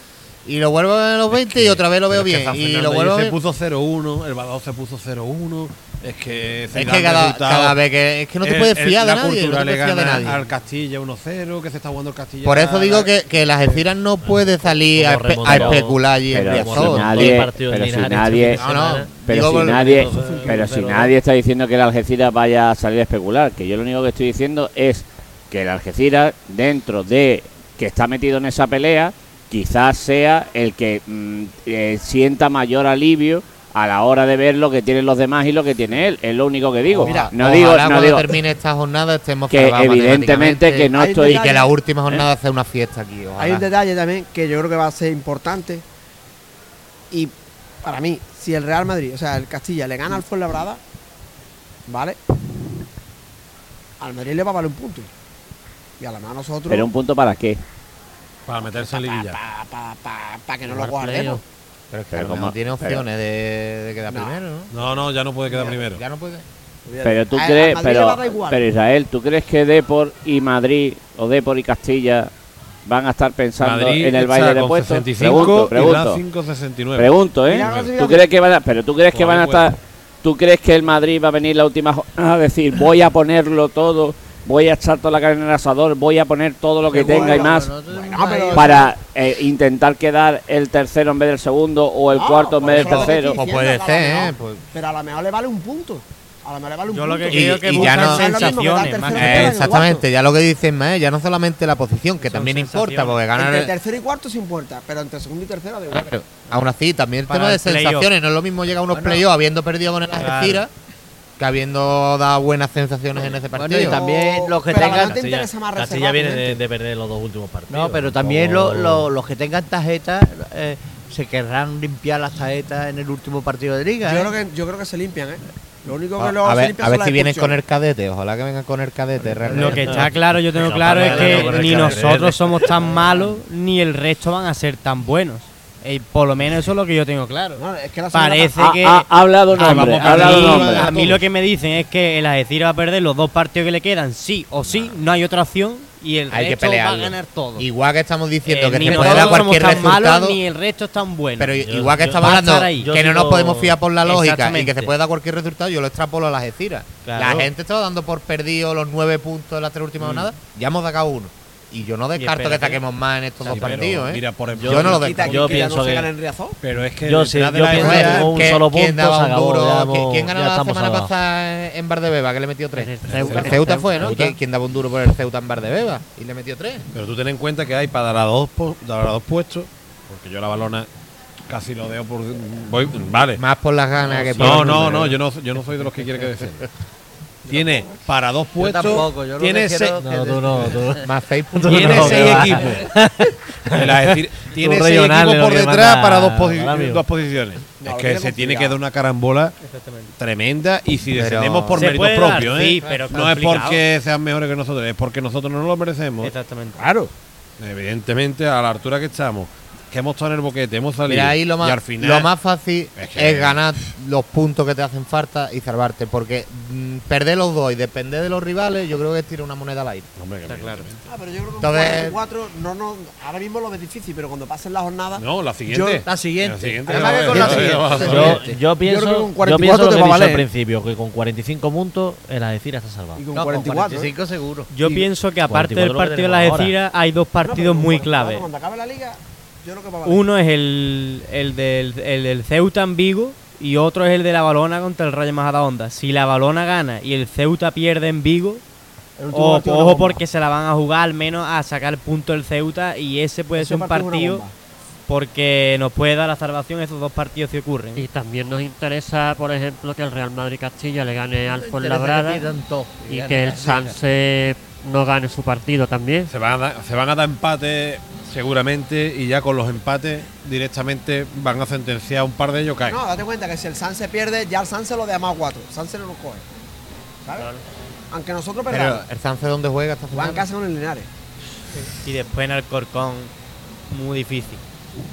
Y lo vuelvo a los 20 y otra vez lo veo Pero es que bien. Y lo vuelvo a ayer ver. se puso 0-1, el Badajoz se puso 0-1. Es que. Es que cada, cada vez que. Es que no te puedes el- fiar de la nadie. No Cultura te le puedes fiar de nadie. al Castilla 1-0, que se está jugando el Castilla. Por eso digo que, que las Algeciras no puede salir a, espe- a especular allí en pero Riazor. si nadie, en pero si nadie, No, no. pero si nadie, Pero- pero si pero- nadie está diciendo que el Algeciras vaya a salir a especular, que yo lo único que estoy diciendo es que el Algeciras dentro de que está metido en esa pelea, quizás sea el que mm, eh, sienta mayor alivio a la hora de ver lo que tienen los demás y lo que tiene él. Es lo único que digo. Mira, no digo, no cuando digo termine esta jornada estemos que evidentemente que no estoy y que la última jornada ¿Eh? sea una fiesta aquí. Hay un detalle también que yo creo que va a ser importante. Y para mí, si el Real Madrid, o sea, el Castilla le gana al Fuenlabrada, ¿vale? Al Madrid le va a valer un punto. Y a la mano nosotros. pero un punto para qué? Para meterse en liguilla. Para que no lo playoff. Pero es que Pero como- tiene pero- opciones de, de quedar No. primero, ¿no? No, no, ya no puede quedar primero. Ya no puede. Pero tú A- crees, pero, Israel, ¿tú crees que Depor y Madrid o Depor y Castilla van a estar pensando Madrid en el baile de puestos? 65 pregunto, pregunto, Racing con 69. pregunto, ¿eh? ¿Tú crees que van a, pero tú crees que van a estar, tú crees que el Madrid va a venir la última a decir voy a ponerlo todo, voy a echar toda la carne en el asador, voy a poner todo lo que tenga y más Bueno, pero- para eh, intentar quedar el tercero en vez del segundo o el No, cuarto en vez del lo que tercero? Pues puede que lo ser, ¿eh? Pues- Pero a lo mejor le vale un punto. A lo mejor le vale un Yo lo punto. que Y- creo que y ya no- lo mismo que que que Eh, el exactamente, ya lo que dicen más, ya no solamente la posición, que Son también importa, porque ganar. Entre tercero y cuarto sí importa, pero entre segundo y tercero da igual. Claro, Aún así, también el Para tema de el sensaciones, no es lo mismo llegar a unos Bueno. playoffs habiendo perdido con el Claro. Que habiendo dado buenas sensaciones en ese Bueno, partido. y también los que Pero tengan- no te interesa más Castilla reservar viene de, de perder los dos últimos partidos. No, pero también lo- lo- los que tengan tarjetas eh, se querrán limpiar las tarjetas en el último partido de liga. Yo ¿eh? creo que, yo creo que se limpian, ¿eh? Lo único que a, luego a ver, a ver si vienen con el cadete, ojalá que vengan con el cadete. realmente. Lo que está claro, yo tengo claro es que ni nosotros somos tan malos, ni el resto van a ser tan buenos. Eh, por lo menos eso es lo que yo tengo claro. No, es que la semana Parece Ha, que. ha- ha hablado Ah, nombre, ha hablado a, mí, nombre. a mí lo que me dicen es que el Algeciras va a perder los dos partidos que le quedan, sí o sí, no hay otra opción y el Hay que va a ganar todo. Igual que estamos diciendo Eh, que se puede dar somos cualquier tan malos, resultado, ni el resto es tan bueno. pero Yo- igual que estamos a hablando que Yo no nos podemos fiar por la lógica y que se puede dar cualquier resultado, yo lo extrapolo a las Algeciras. Claro. La gente estaba dando por perdido los nueve puntos en las tres últimas jornadas, ya hemos sacado uno. Y yo no descarto que espérate. saquemos más en estos Sí, dos pero partidos, ¿eh? Mira, por ejemplo, Yo no lo Quita descarto. Yo que ya pienso no se que- pero es que Yo sí, de yo la pienso que un ¿Quién- solo punto ¿Quién- hemos- ¿Quién ganó la semana pasada en Bardebeba que le metió tres? El Ceuta, fue, ¿no? ¿Quién, daba un duro por el Ceuta en Bardebeba? Y le metió tres. Pero tú ten en cuenta que hay para dar a dos, dar a dos puestos, porque yo la balona casi lo dejo por. Voy, vale. Más por las ganas que por No, no, no, yo no, yo no soy de los que quiere que defienda. Tiene para dos Yo puestos. tampoco, yo lo tiene que seis, No, tú no, tú. Más seis puntos. tiene No, seis equipos. Tiene seis equipos por detrás manda para dos, posi- posiciones. No, es que se tiene que dar una carambola tremenda y si descendemos por mérito dar, propio, sí, ¿eh? pero no es porque sean mejores que nosotros, es porque nosotros no lo merecemos. Exactamente. Claro. Evidentemente, a la altura que estamos, que hemos estado en el boquete, hemos salido. Mira, ahí lo y más, al final, lo más fácil Es ganar los puntos que te hacen falta y salvarte. Porque mm, perder los dos y depender de los rivales, yo creo que es tirar una moneda al aire. Hombre, que Está claro. Ah, pero yo creo que Entonces- 4 no, no, ahora mismo lo ves difícil, pero cuando pasen las jornadas, No, la siguiente. La siguiente. La siguiente. Además que con la. Yo, yo pienso, creo que con yo 44 pienso lo te que he va al principio, que con 45 puntos el Algeciras está salvado. y con No, con 44. ¿eh? 45 seguro. Yo Y- pienso que aparte 44 del partido de la. Algeciras hay dos partidos con muy 44, claves. Cuando acabe la liga, uno es el, el, del, el Ceuta en Vigo y otro es el de la Balona contra el Rayo Majadahonda. Si la Balona gana y el Ceuta pierde en Vigo, ojo porque se la van a jugar al menos a sacar el punto el Ceuta y ese puede ser un partido porque nos puede dar la salvación esos dos partidos si ocurren. Y también nos interesa, por ejemplo, que el Real Madrid Castilla le gane al Fuenlabrada y, que el Sanse no gane su partido también. Se a dar, se van a dar empate seguramente, y ya con los empates directamente van a sentenciar un par de ellos caen. No, date cuenta que si el San se pierde, ya el San se lo demás cuatro. El San se no nos coge. ¿Sabes? Aunque nosotros perdamos. El San se donde juega está jugando. en casa con el Linares. Y después en Alcorcón, muy difícil.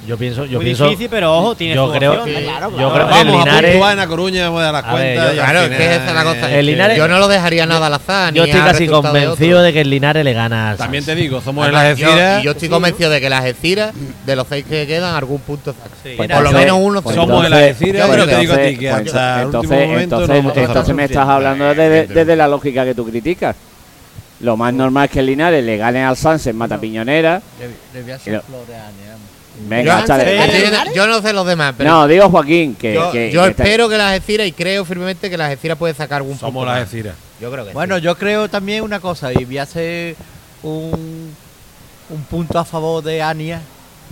Yo pienso, yo pienso, pero ojo, tiene yo creo, que, claro, claro. Yo creo que el Linares. En la Coruña, me voy a dar cuenta. Ver, yo, claro, Linares, que esa es la cosa. El Linares, yo no lo dejaría nada al azar. Yo estoy casi convencido de, que el Linares le gana. También te digo, somos el Algeciras. Y yo estoy convencido de que las Algeciras, de los seis que quedan, algún punto por lo menos uno. Somos el Algeciras, pero te digo a ti que pues entonces. Entonces, me estás hablando desde la lógica que tú criticas. Lo más normal es que el Linares le gane al Sanse en Matapiñonera. Debía ser yo, este yo no sé los demás, pero. No, digo Joaquín. que Yo, que, que espero que la Geciras y creo firmemente que las Geciras puede sacar algún poco. Somos las Geciras. Yo creo que Bueno, yo creo también una cosa, y voy a hacer un, un punto a favor de Ania.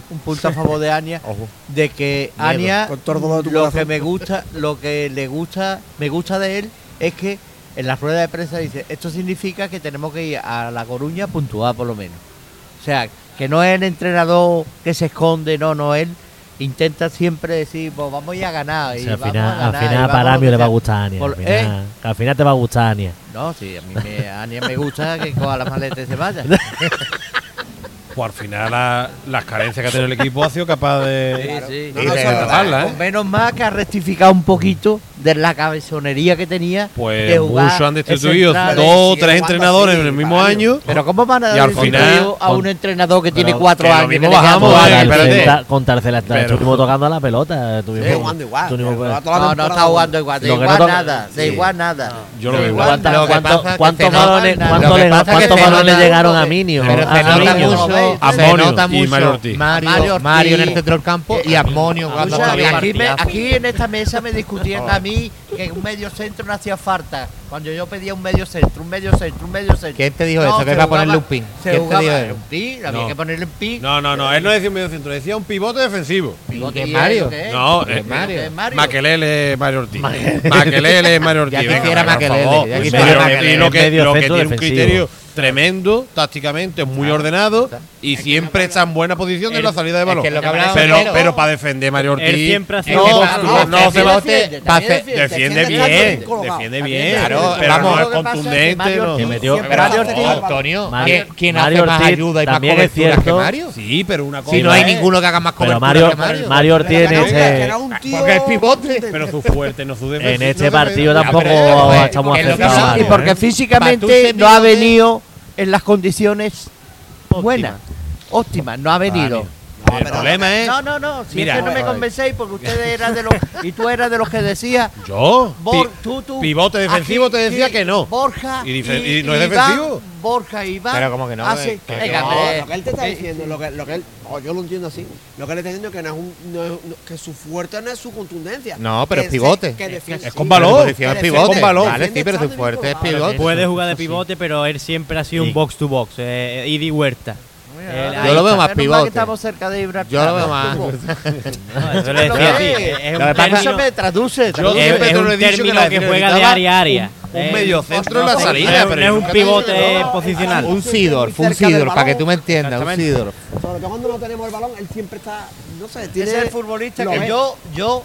Un punto a favor de Ania. de que Ania, lo que me gusta, lo que le gusta, me gusta de él es que en la rueda de prensa dice: Esto significa que tenemos que ir a La Coruña puntual, por lo menos. O sea, que no es el entrenador que se esconde, no, no, él intenta siempre decir, pues vamos ya a ganar. Al, vamos final, a ganar, al final, para mí le va a gustar a Ania. Eh. Al, final, te va a gustar a Ania. No, sí, a mí me, a Ania me gusta que coja las maletas y se vaya. pues al final las carencias que ha tenido el equipo ha sido capaz de, ¿eh? Menos mal que ha rectificado un poquito de la cabezonería que tenía. Pues de han destituido dos o tres entrenadores en el mismo año. Pero ¿cómo van a dar a un entrenador que tiene cuatro años? Mismo que bajamos, espérate. Con Tarcela estuvimos tocando la pelota. Sí, jugando igual. No, no está jugando igual. De igual nada. De igual nada. Yo lo veo igual. ¿Cuántos balones llegaron a Minio? Mario, y Mario Mario, en el centro del campo y Asmonio. Cuando aquí, aquí en esta mesa me discutían a mí que un medio centro no hacía falta. Cuando yo pedía un medio centro, un medio centro, un medio centro. ¿Quién te dijo eso? Que iba a ponerle un pin. Se jugaba, te dijo eso? un pin, había que ponerle un pin. No, no, no, él no eh, decía un medio centro, decía un pivote defensivo. ¿Pivote Mario? No, es eh, Mario. Es Mario. Maquelele es Mario Ortiz. Maquelele es Mario Ortiz. Ya quisiera Maquelele. Y lo que, tiene un criterio tremendo, tácticamente, es muy ordenado y siempre está en buena posición en la salida de balón. Pero, pero, para defender Mario Ortiz. No, no, no, se va a Defiende bien, defiende bien. Claro, pero, vamos, no es contundente. Que metió. Mario Ortiz. Antonio, ¿quién hace más ayuda y más cobertura que Mario? Sí, pero una cosa. Si no hay ninguno que haga más cobertura Mario, que Mario. Mario Ortiz en este. Porque es pivote. Pero su fuerte, no su defensa. En este partido tampoco estamos aceptados. Y porque físicamente no ha venido en las condiciones buenas, óptimas, no ha venido. No, el problema es. No, no, no. Si mira, es que no me convencéis porque ustedes eran de los. Y tú eras de los que decía. Yo. Bor, tú, tú, pivote defensivo te decía que no. Borja. ¿Y, no es defensivo? Borja Iván. Pero como que no. Hace, eh, venga, no lo que eh, él te está eh, diciendo, lo que, lo que oh, yo lo entiendo así. Lo que él está diciendo es que, no es un, que su fuerte no es su contundencia. No, pero es pivote. Es con valor. Es pivote. Con valor. Vale, sí, pero su fuerte es pivote. Puede jugar de pivote, pero él siempre ha sido un box to box. Idi Huerta. Yo lo veo más pivote. Estamos cerca de yo lo veo más. no, eso es, un me traduce. Yo es, es un término que, juega de área a área. Un, eh, medio centro en la salida, pero es un pivote posicional. Un Sidor, un Sidor, para que tú me entiendas, un Sidor. Sobre todo cuando no tenemos el balón, él siempre está, no sé, tiene es el futbolista que yo yo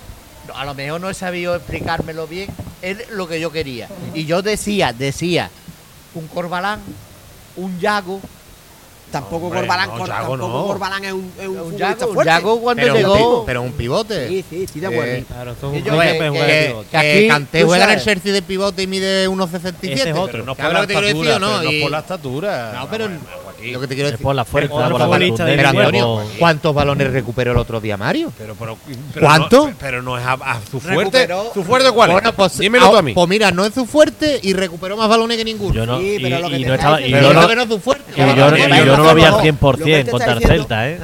a lo mejor no he sabido explicármelo bien, es lo que yo quería. Y yo decía, decía, un Corbalán, un Yago, Tampoco Corbalán, tampoco no. Corbalán es un, es un, Yago, fuerte. Yago cuando pero. Un pero un pivote. Sí, sí, sí, de acuerdo. Eh, claro, son es, que, que, que Canté juega en el jersey de pivote y mide 1,67. Este es otro, No, pero aquí. Lo que te quiero decir. Por la fuerza, por la Pero ¿cuántos balones recuperó el otro día Mario? ¿Cuánto? Pero no es a, su fuerte. ¿Su fuerte cuál? Bueno, pues, Dímelo tú. Ah, pues mira, no es su fuerte y recuperó más balones que ninguno. Yo no, y, lo no estaba. Es su fuerte. Yo, no lo vi al 100% contra el Celta, ¿eh?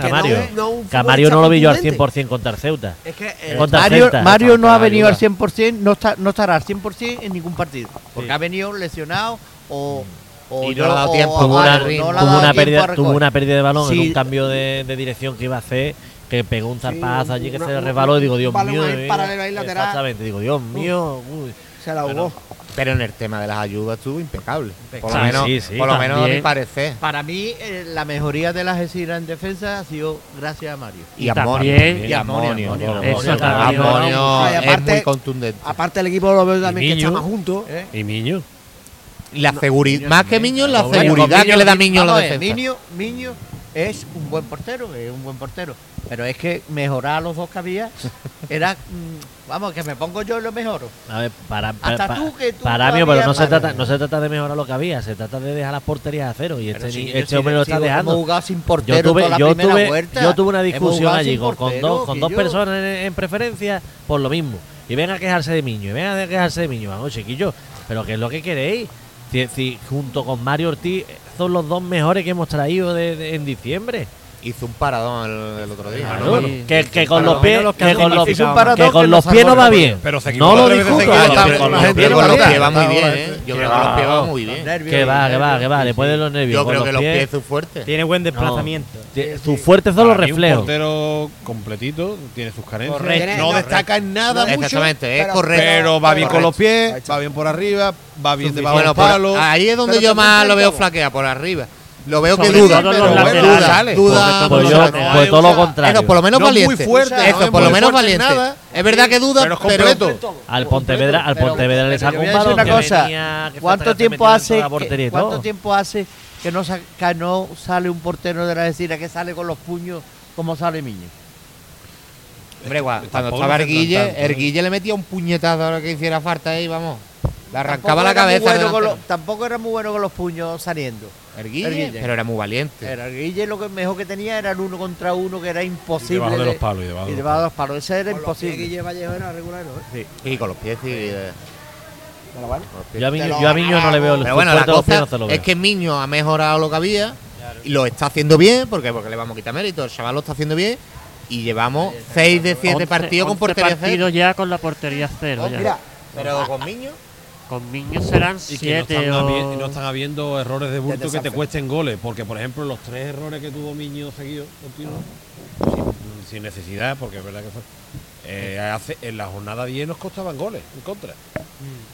A Mario. No lo vi yo al 100% contra el Ceuta. Es que eh, Mario no ha venido al 100%, no estará al 100% en ningún partido. Porque ha venido lesionado o mm le ha tuvo dado una tiempo a pérdida, tuvo una pérdida de balón en un cambio de, de dirección que iba a hacer, que pegó un zarpazo allí que una- se le resbaló y digo, Dios mío. ahí eh, paralelo ahí lateral. Exactamente, digo, Dios mío. uy. Se la jugó. Pero en el tema de las ayudas estuvo impecable. Por lo menos, sí, sí. por lo menos a mi parecer. Para mí, eh, la mejoría de la Algeciras en defensa ha sido gracias a Mario. Y, Y amonio. también- Y amonio. Amonio Y es aparte- muy contundente. Aparte el equipo lo veo también que está más juntos. ¿eh? Y Miño. Y la seguridad, más que Miño, la Bueno, seguridad que le da Miño a la defensa. Miño, Miño es un buen portero, es un buen portero. Pero es que mejorar a los dos que había era. mm, vamos, que me pongo yo y lo mejoro. A ver, para, para, Hasta para, tú que tú para mí, pero no se, trata, no se trata de mejorar lo que había, se trata de dejar las porterías a cero. Y este, Pero si- ni- yo este hombre lo está dejando. jugado sin portero Yo tuve, toda la yo, tuve, vuelta. yo tuve una discusión allí con, dos, con dos personas en, en preferencia por lo mismo. Y venga a quejarse de Miño, y venga a quejarse de Miño. Vamos, chiquillos, pero ¿qué es lo que queréis? Si, junto con Mario Ortiz son los dos mejores que hemos traído en diciembre. Hizo un paradón el, el otro día. Claro, ¿no? sí. que, que con los lo pies, que que con los, que con Que los pies no va bien. Pero se no lo está- con los pies va muy bien, ¿eh? Yo creo que con los pies va muy bien. Nervios, Que va, que va, que va, le puede los nervios. Yo con creo que los pies pies. son fuertes. Tiene buen desplazamiento. Sus fuertes son los mí Un reflejos. portero completito, tiene sus carencias. Correcto. No destaca en nada mucho, Exactamente, es pero- correcto. pero va bien con los pies, va bien por arriba, va bien debajo Bueno, del palo. ahí es donde yo más lo veo flaquea, por arriba. Lo veo que duda, pero bueno, laterales. duda, duda, Pues no pues todo lo contrario. Eso, por lo menos No es muy valiente. fuerte, Eso, es por lo menos valiente. nada. Es verdad que duda, Pero pero, completo. Al Pontevedra, al Pontevedra le pero saca yo un voy a decir balón una cosa. venía- ¿Cuánto tiempo hace que, cuánto tiempo hace que no, sa- que no sale un portero de la vecina que sale con los puños como sale Miño? Hombre, guau, cuando estaba Erguille, ¿eh? Erguille le metía un puñetazo a lo que hiciera falta ahí, vamos. Le arrancaba la cabeza. tampoco era muy bueno con los puños saliendo. Erguille, Erguille. pero era muy valiente. Era Guille lo que mejor que tenía era el uno contra uno que era imposible. debajo de de- los palos, y debajo de y los debajo de los palos. Ese era Con los pies imposible. Guille Vallejo era regular, ¿no? Sí. Y con los pies sí. eh, bueno. Yo a Miño, lo yo a Miño no le veo el Pero bueno, la fuerte de los pies, cosa no se lo es que Miño ha mejorado lo que había y lo está haciendo bien, porque porque le vamos a quitar mérito. El chaval lo está haciendo bien y llevamos 6 de 7 11 partidos con 11 portería cero. ya con la portería cero. ya. Mira, Pero con Miño. Con Miño serán Y que no 7 están, o... habi- no están habiendo errores de bulto que te cuesten goles. Porque, por ejemplo, los tres errores que tuvo Miño seguidos, continuos, sin, sin necesidad, porque es verdad que fue. eh, hace, en la jornada 10 nos costaban goles en contra.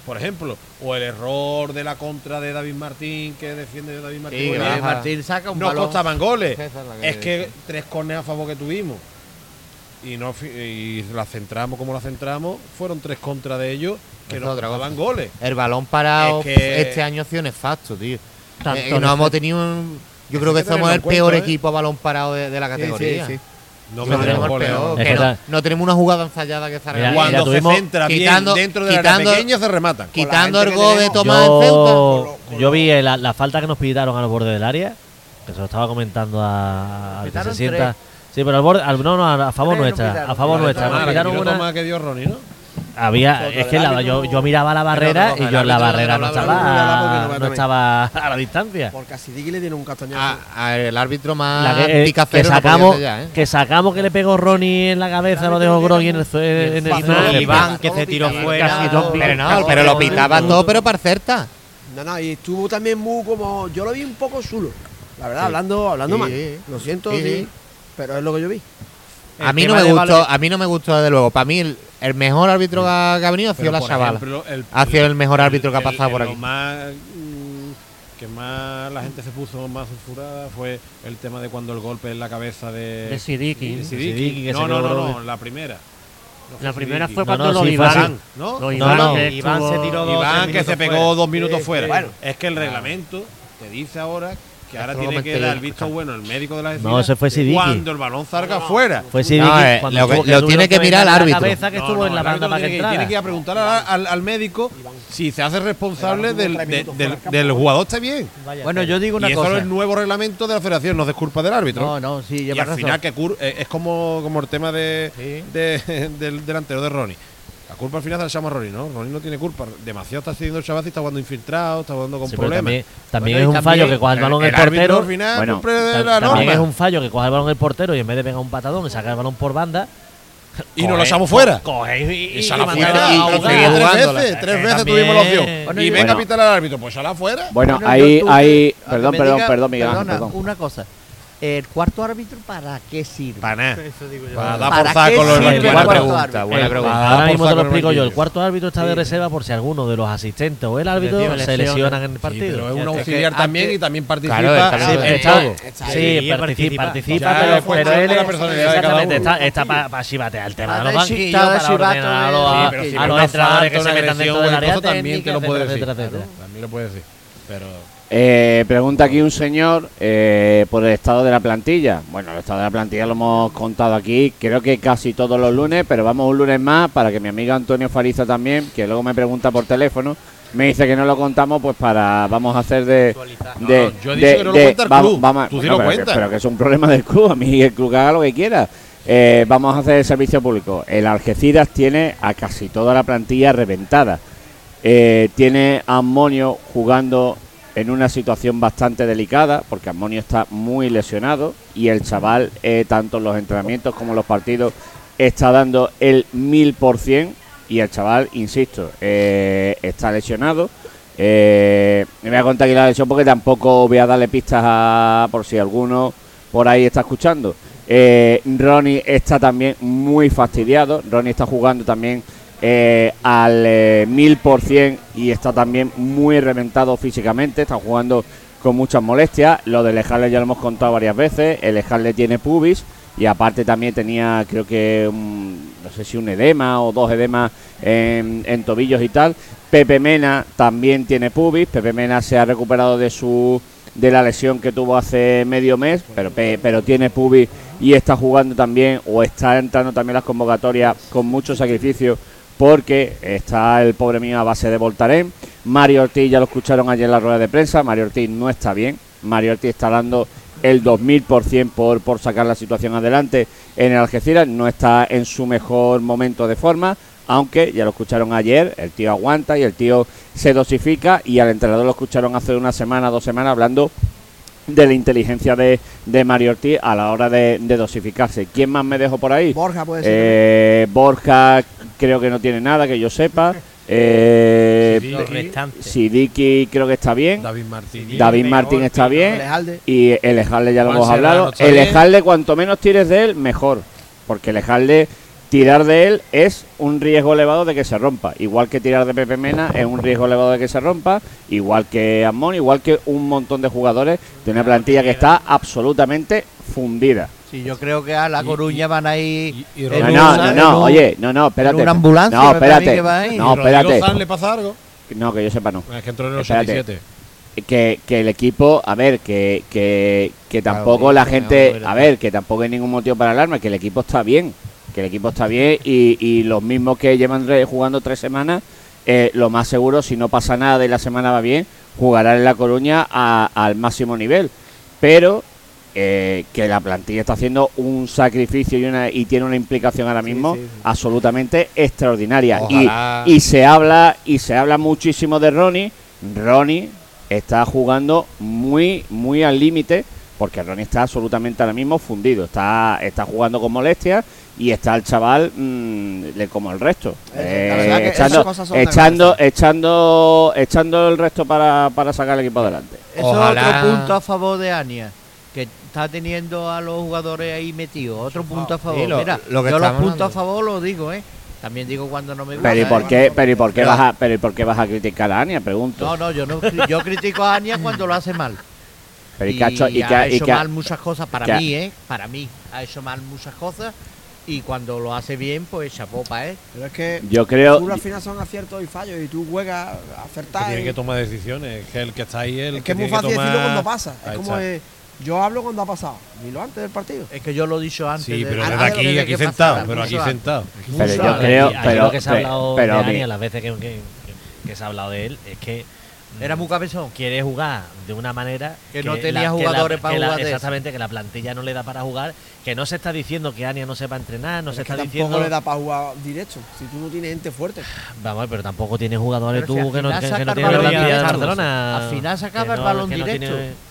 Por ejemplo, o el error de la contra de David Martín, que defiende de David Martín. Sí, muy que bien, baja. Martín saca un nos balón. costaban goles. Es que- Es que tres corners a favor que tuvimos y no y la centramos como la centramos, fueron tres contra de ellos que nos cosa. goles. El balón parado Es que- este año ha sido nefasto, tío. Tanto Eh, no hemos tenido un- Yo creo que que somos el cuenta, peor ¿eh? equipo a balón parado de, de la categoría. sí. No Somos metemos el goles. peor, ¿no? Que no, no tenemos una jugada ensayada que. Cuando tuvimos- se centra quitando- bien dentro de la quitando- pequeña se rematan. Quitando el gol de tenemos. Tomás en Ceuta. Yo, yo vi eh, la, la falta que nos pitaron a los bordes del área, que se lo estaba comentando a- al que se sienta. tres. Sí, pero al borde, al- no, no, a favor nuestra, a favor nuestra. La que una, Tomás que dio Ronnie, ¿no? había, es que la- yo, yo miraba la barrera y yo en la barrera no estaba, no a la distancia. Porque a Sidiki le tiene un castañazo. A- a el árbitro más La que, eh, que podía sacamos, ya, ¿eh? que sacamos que le pegó Ronnie en la cabeza, lo dejó Groggy en el, el Iván- que se tiró Casi fuera. Pero no, Casi pero lo dentro. todo, pero para certa. No, no, y estuvo también muy como. Yo lo vi un poco chulo. La verdad, Sí. hablando, hablando Sí. mal. Lo siento, sí. Pero es lo que yo vi. A mí no me gustó, a mí no me gustó desde luego. Para mí el, el mejor árbitro que ha, que ha venido ha sido la chavala. Ha sido el mejor árbitro que ha pasado el- por lo aquí. más mm, que más la gente se puso más sulfurada fue el tema de cuando el golpe en la cabeza de, De Sidiki. de Sidiki, que no, no, no, no, la primera. No La primera Sidiki. fue No, cuando no, lo sí, Iván. ¿no? Lo No, Iván, no, que Iván se tiró dos Iván que se pegó fuera. dos minutos Sí, fuera. sí. Bueno. Es que el reglamento te dice ahora que ahora tiene que dar yo, visto bueno el médico de la No, decisión ese fue Sidiki. cuando el balón salga fuera. Fue Sidiki No, eh, cuando lo que- tiene que mirar el la árbitro. cabeza que No, estuvo no, en la el banda árbitro para que tiene, entrara. tiene que ir a preguntar al, al- al médico si se hace responsable del, de- del- jugador está bien. Bueno, yo digo una y eso cosa. es el nuevo reglamento de la federación, no es culpa del árbitro. No, no, sí, y lleva al razón. final que cur- eh, es como, como el tema de, Sí. de- del delantero de Ronnie. La culpa al final se la llama Ronnie, ¿no? Ronnie no tiene culpa. Demasiado está cediendo el chaval y está jugando infiltrado, está jugando con Sí, problemas. también también Bueno, es un también fallo que coja el balón el, árbitro portero. al final Bueno, cumple Ta- la También norma. es un fallo que coja el balón el portero y en vez de pegar un patadón y sacar el balón por banda. Y nos lo coge- echamos fuera. Coge y, y, Y sala y fuera. manda Y, a y jugar. sigue tres veces, tres veces también- tuvimos la opción. Bueno, y venga bueno. a pitar al árbitro, pues sala fuera. Bueno, Bueno, ahí, ahí, perdón, perdón, diga- perdón, Miguel Ángel, perdona, perdón. Una cosa. ¿El cuarto árbitro para qué sirve? Para nada. Eso digo yo. Para dar ¿Para por saco qué los Buena pregunta, buena pregunta. ahora mismo te lo explico yo. El cuarto árbitro está de reserva por si alguno de los asistentes o el árbitro se lesionan en el partido. pero es un auxiliar también y también participa en Sí, todo. Participa, pero, él exactamente, está, para chivatear el tema de los banquillos, para ordenar a los, entrenadores que se metan dentro del área también te lo puede decir. También lo puede decir. Pero Eh, pregunta aquí un señor eh, por el estado de la plantilla. Bueno, el estado de la plantilla lo hemos contado aquí, creo que casi todos los lunes, pero vamos un lunes más para que mi amigo Antonio Fariza también, que luego me pregunta por teléfono, me dice que no lo contamos, pues para vamos a hacer de, de, No, no, yo he dicho que no lo cuenta el vamos, club. vamos- Tú sí bueno, lo pero, que, cuentas. pero que es un problema del club, a mí el club que haga lo que quiera. Eh, vamos a hacer el servicio público. El Algeciras tiene a casi toda la plantilla reventada. Eh, tiene a Amonio jugando en una situación bastante delicada, porque Amonio está muy lesionado y el chaval, eh, tanto en los entrenamientos como en los partidos, está dando el mil por cien y el chaval, insisto, eh, está lesionado. Eh, me voy a contar aquí la lesión porque tampoco voy a darle pistas a, por si alguno por ahí está escuchando. Ronnie está también muy fastidiado. Ronnie está jugando también eh, al eh, mil por cien y está también muy reventado físicamente. Está jugando con muchas molestias. Lo del Harley ya lo hemos contado varias veces. El Harley tiene pubis y aparte también tenía, creo que, un- no sé si un edema o dos edemas en, tobillos y tal. Pepe Mena también tiene pubis. Pepe Mena se ha recuperado de su de la lesión que tuvo hace medio mes, pero pe- pero tiene pubis y está jugando también o está entrando también las convocatorias con mucho sacrificio porque está el pobre mío a base de Voltaren. Mario Ortiz ya lo escucharon ayer en la rueda de prensa, Mario Ortiz no está bien, Mario Ortiz está dando el 2000% por, por sacar la situación adelante en el Algeciras, no está en su mejor momento de forma, aunque ya lo escucharon ayer, el tío aguanta y el tío se dosifica y al entrenador lo escucharon hace una semana, dos semanas hablando de la inteligencia de, de Mario Ortiz a la hora de, de dosificarse. ¿Quién más me dejo por ahí? Borja puede ser. Eh, Borja creo que no tiene nada que yo sepa. Eh, Sidiki, creo que está bien. David Martín. David Martín está bien. Y el Ejalde ya lo Juan hemos Serrano hablado. El. Ejalde, cuanto menos tires de él, mejor. Porque el Ejalde, tirar de él es un riesgo elevado de que se rompa. Igual que tirar de Pepe Mena es un riesgo elevado de que se rompa. Igual que Amón, igual que un montón de jugadores de una plantilla que está absolutamente fundida. Sí, yo creo que a La Coruña van a ir. Y- y en No, no, no, oye, no, no, espérate. una ambulancia, No, espérate. que va ahí. No, ¿Y Rodrigo espérate. Le pasa algo? No, que yo sepa, no. Es que entró en el Espérate. 87. que, que el equipo, a ver, que, que, que tampoco la gente, a ver, que tampoco hay ningún motivo para alarma, que el equipo está bien, que el equipo está bien y, y los mismos que llevan jugando tres semanas, eh, lo más seguro, si no pasa nada y la semana va bien, jugarán en La Coruña a- al máximo nivel. Pero eh, que la plantilla está haciendo un sacrificio y, una, y tiene una implicación ahora mismo sí, sí. absolutamente extraordinaria. Y se habla y se habla muchísimo de Ronnie. Ronnie está jugando muy muy al límite porque Ronnie está absolutamente ahora mismo fundido. Está está jugando con molestias y está el chaval mm, le- como el resto. Eh, la Eh, verdad que esas echando, cosas son de echando, echando, echando el resto para, para sacar el equipo adelante. Eso Ojalá. es otro punto a favor de Ania, que está teniendo a los jugadores ahí metidos. Otro punto a favor. Sí, lo- Mira, lo que yo los puntos a favor los digo, ¿eh? También digo cuando no me gusta. Pero ¿y por qué, pero ¿y por qué vas a, pero ¿y por qué vas a criticar a Ania? Pregunto. No, no, yo no yo critico a Ania cuando lo hace mal. pero ¿y y ha hecho- y ha y ha- mal muchas cosas para mí, ¿eh? Para mí. Ha hecho mal muchas cosas y cuando lo hace bien, pues chapó para él. Pero es que yo creo tú al final son aciertos y fallos y tú juegas a Que acertar. tiene y- que tomar decisiones. Que el que está ahí el es que es muy tiene fácil tomar- decirlo cuando pasa. Es como de, yo hablo cuando ha pasado, ni lo antes del partido. Es que yo lo he dicho antes. Sí, pero desde de aquí, que aquí sentado. Pero aquí antes. sentado. Pero yo creo, pero, lo que se ha hablado pero de mi- Ani, a las veces que, que- que- que se ha hablado de él, es que Era muy cabezón. quiere jugar de una manera Que no tenía jugadores para jugar exactamente que la plantilla no le da para jugar que no se está diciendo que Ania no sepa entrenar no Pero se es que está tampoco diciendo le da para jugar directo. Si tú no tienes gente fuerte. vamos pero tampoco tiene jugadores Pero tú si que no, que, que no el tiene la plantilla de. Barcelona Al final sacaba que el no- balón no directo. tiene-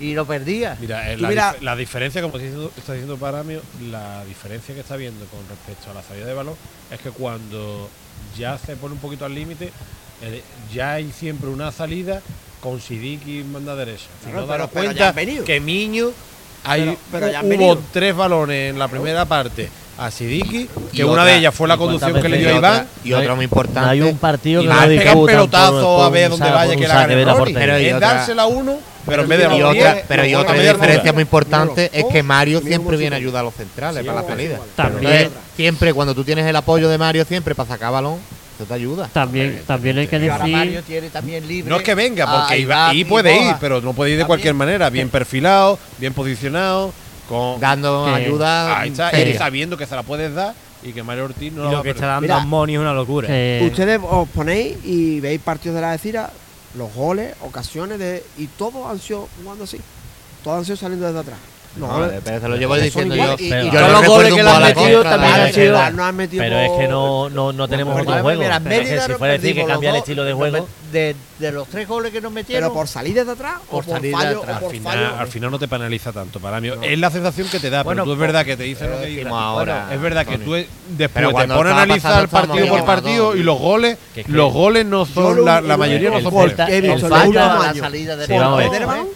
Y lo perdía. Mira, eh, la, mira- dif- la diferencia, como está diciendo, está diciendo Paramio, la diferencia que está viendo con respecto a la salida de balón es que cuando ya se pone un poquito al límite, ya hay siempre una salida con Sidik y. Si claro, no daros cuenta que Miño hay, hubo tres balones en la primera parte a Sidiki, que una de ellas fue la conducción que le dio a Iván. Y otra muy importante. Hay un partido que pega un pelotazo a ver dónde vaya que la gane Pero es dársela uno, pero, en vez de y otra, diez, pero y otra diferencia muy importante es que Mario siempre viene a ayudar a los centrales para la salida. También. Siempre cuando tú tienes el apoyo de Mario siempre para sacar balón, esto te ayuda. También, también hay que decir. Mario tiene también libre. No es que venga, ah, porque ahí, puede ir, pero no puede ir de cualquier manera. Bien perfilado, bien posicionado, con dando ayuda. Ahí está, él sabiendo que se la puedes dar y que Mario Ortiz no. Y lo, lo que está dando Mira, Moni es una locura. Eh, ustedes os ponéis y veis partidos de la Decira, los goles, ocasiones de. Y todos han jugando así. Todos han saliendo desde atrás. No, no pero se lo llevo diciendo yo. Y, y yo los goles que le han metido también han sido. Pero es que no, no, no tenemos otro juego. Que si fuera decir que cambia el estilo de juego de, los tres goles que nos metieron. ¿Pero por salir desde atrás? O por fallo, de atrás. Por al, final, fallo, al final no te penaliza tanto. Para mí es la sensación que te da. Pero tú es verdad que te dice lo que digo. Ahora, es verdad que tú después te pones a analizar el partido por partido y los goles, los goles no son. La mayoría no son goles.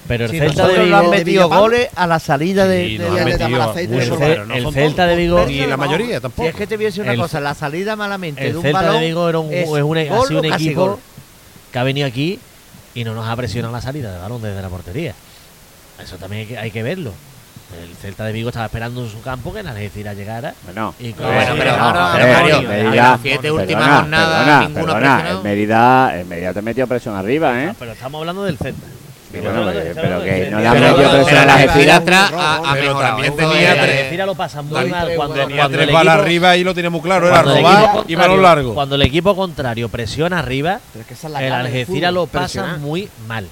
Pero el Celta de Vigo. han metido goles a la salida de El Celta de Vigo. Y la mayoría tampoco. Si es que te voy una cosa, la salida malamente de un balón. El Celta de Vigo es un equipo que ha venido aquí y no nos ha presionado la salida de balón desde la portería. Eso también hay que, hay que verlo. El Celta de Vigo estaba esperando en su campo que el Algeciras llegara. Bueno, y con... bueno pero siete últimas jornadas, ninguno presionado. En Mérida, en Mérida te metió presión arriba, ¿eh? Pero estamos hablando del Celta. Eh, pero, no, pero que no la metió presión a las espiratras Pero también tenía tres. lo pasa muy mal eh, cuando, tenía tres balas arriba y lo tiene muy claro, ¿eh? era robar y balón largo. Cuando el equipo contrario presiona arriba, el Algeciras lo pasa muy mal.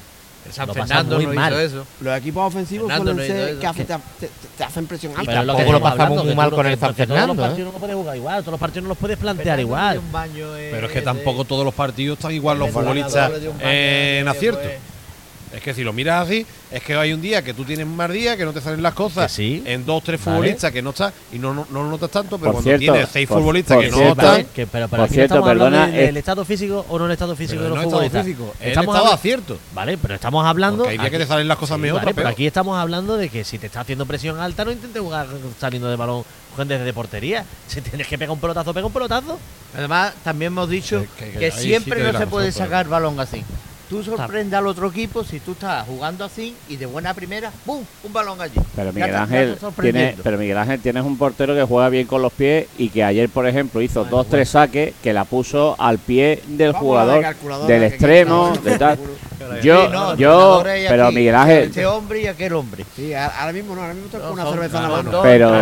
San lo Fernando muy no mal. Hizo eso. Los equipos ofensivos Fernando suelen ser que hace, te, te, te, hacen presión alta. Pero tampoco lo pasamos hablando, muy mal con el San Fernando. Todos los partidos ¿eh? no puedes jugar igual, todos los partidos no los puedes plantear Fernando igual. Baño, eh, pero es que tampoco todos los partidos están igual los futbolistas en acierto. Pues. Es que si lo miras así, es que hay un día que tú tienes más mal día, que no te salen las cosas. En dos, tres futbolistas que no estás y no, no, no, lo notas tanto, pero cuando tienes seis futbolistas por que cierto, no están. Vale, que, pero para por cierto, estamos perdona. Del, eh, del estado físico o no el estado físico pero de los no futbolistas. Físico, estamos estado acierto. Vale, pero estamos hablando. Porque hay días que te salen las cosas mejor. Pero aquí estamos hablando de que si te está haciendo presión alta, no intentes jugar saliendo de balón desde portería. Si tienes que pegar un pelotazo, pega un pelotazo. Además, también hemos dicho que, siempre no se puede sacar balón así. Tú sorprendes al otro equipo si tú estás jugando así y de buena primera, ¡bum! Un balón allí. Pero Miguel, Ángel pero Miguel Ángel tienes un portero que juega bien con los pies y que ayer, por ejemplo, hizo dos, bueno. tres saques que la puso al pie del jugador, del extremo, de tal. Yo, yo, pero aquí, Miguel Ángel. Este hombre y aquel hombre. Sí, ahora mismo no, ahora mismo tengo no, una cerveza en la mano. Pero,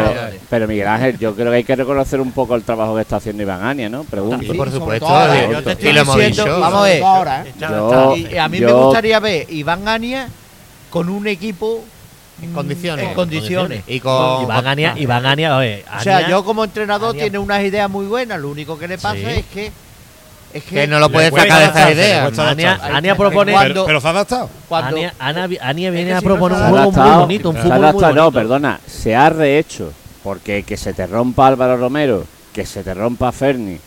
pero Miguel Ángel, yo creo que hay que reconocer un poco el trabajo que está haciendo Iván Áñez, ¿no? Pregunto. Por supuesto. Yo te estoy diciendo, vamos a ver. Ahora, ¿eh? y a mí me gustaría ver Iván Áñez con un equipo en condiciones. En condiciones. Y con Iván Ania, Iván Ania, oye, O sea, yo como entrenador tiene unas ideas muy buenas, lo único que le pasa es que es que, no lo puedes sacar de esa idea. Ania, propone. Pero, pero, se ha adaptado. Ania, Ania, viene a proponer un juego muy bonito. Un fútbol muy bonito. No, perdona. Se ha rehecho. Porque que se te rompa Álvaro Romero, que se te rompa Ferni,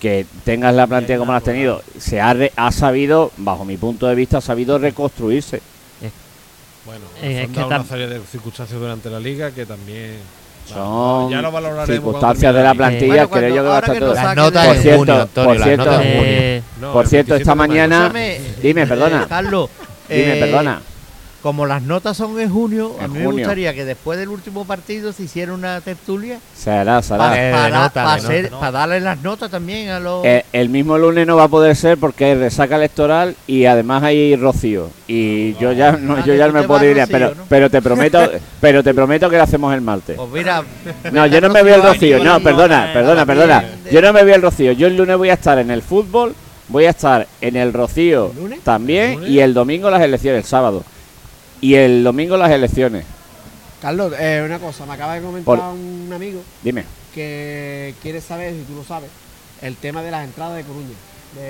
que tengas la plantilla como la has tenido, se ha, re, ha sabido, bajo mi punto de vista, ha sabido reconstruirse. Bueno, eh, es, que una serie de circunstancias durante la liga que también son ya lo valoraremos circunstancias de la plantilla, creo yo que va a estar todo. Las notas por cierto, por cierto, eh, por cierto esta mañana. Dime, perdona. Carlos. Dime, perdona como las notas son en junio, a mí me gustaría que después del último partido se hiciera una tertulia. Será, será. Para, para, darle las notas también a los. Eh, el mismo lunes no va a poder ser porque es resaca electoral y además hay rocío. Y yo ya no, yo ya me puedo ir, rocío, pero, pero te prometo, pero te prometo que lo hacemos el martes. Pues mira, no, yo no me voy al rocío. No, perdona, perdona, perdona. Yo no me voy al rocío. Yo el lunes voy a estar en el fútbol, voy a estar en el rocío también y el domingo las elecciones, el sábado. Y el domingo las elecciones. Carlos, eh, una cosa, me acaba de comentar un amigo. Dime. Que quiere saber, si tú lo sabes, el tema de las entradas de Coruña.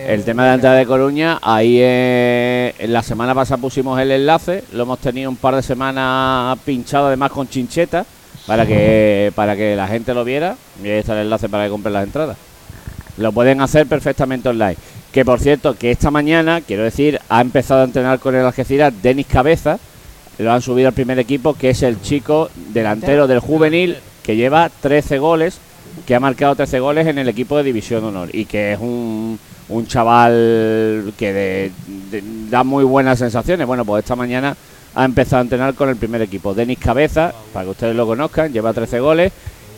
El tema de la entrada de Coruña, ahí en la semana pasada pusimos el enlace, lo hemos tenido un par de semanas pinchado además con chincheta para que para que la gente lo viera y ahí está el enlace para que compren las entradas. Lo pueden hacer perfectamente online. Que por cierto, que esta mañana, quiero decir, ha empezado a entrenar con el Algeciras Denis Cabeza, lo han subido al primer equipo, que es el chico delantero del juvenil, que lleva 13 goles, que ha marcado 13 goles en el equipo de División Honor y que es un, un chaval que de- de- da muy buenas sensaciones. Bueno, pues esta mañana ha empezado a entrenar con el primer equipo. Denis Cabeza, para que ustedes lo conozcan, lleva 13 goles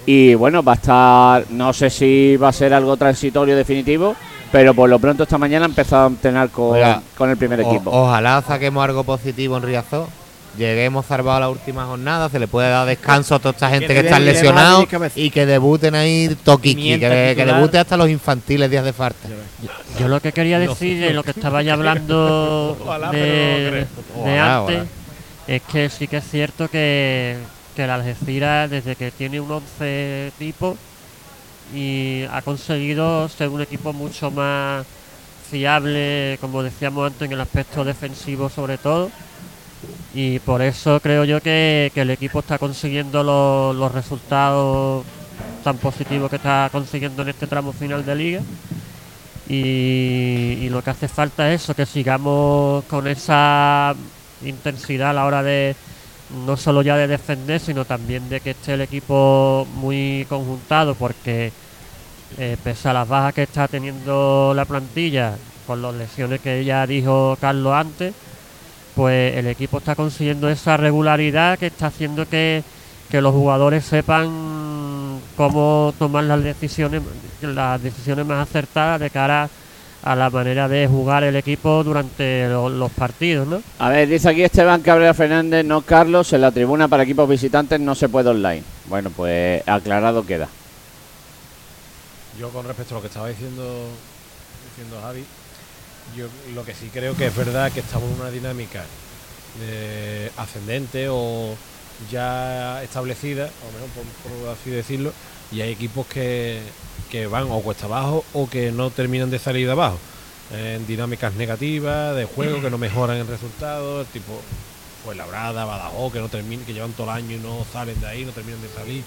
y bueno, va a estar, no sé si va a ser algo transitorio definitivo, pero por lo pronto esta mañana ha empezado a entrenar con, Oiga, con el primer O- equipo. ojalá saquemos algo positivo en Riazor. Lleguemos salvados a la última jornada, se le puede dar descanso a toda esta gente que, Denis Cabeza. y que debuten ahí Toquiqui, que, que debute hasta los infantiles días de falta. Yo lo que quería decir de lo que estaba ya hablando Ojalá, de, no de Ojalá, antes ojalá. es que sí que es cierto que, que el Algeciras desde que tiene un 11 tipo y ha conseguido ser un equipo mucho más fiable, como decíamos antes, en el aspecto defensivo sobre todo. Y por eso creo yo que, que el equipo está consiguiendo los, los resultados tan positivos que está consiguiendo en este tramo final de liga. Y, lo que hace falta es eso, que sigamos con esa intensidad a la hora de no solo ya de defender, sino también de que esté el equipo muy conjuntado, porque eh, pese a las bajas que está teniendo la plantilla, con las lesiones que ya dijo Carlos antes, pues el equipo está consiguiendo esa regularidad que está haciendo que, que los jugadores sepan cómo tomar las decisiones, las decisiones más acertadas de cara a la manera de jugar el equipo durante lo- los partidos, ¿no? A ver, dice aquí Esteban Cabrera Fernández, no Carlos, en la tribuna para equipos visitantes no se puede online. Bueno, pues aclarado queda. Yo con respecto a lo que estaba diciendo diciendo Javi, yo lo que sí creo que es verdad que estamos en una dinámica eh, ascendente o ya establecida, o menos por, así decirlo, y hay equipos que, que van o cuesta abajo o que no terminan de salir de abajo. En dinámicas negativas, de juego, que no mejoran en resultados, tipo pues Labrada, Badajoz, que no terminan, que llevan todo el año y no salen de ahí, no terminan de salir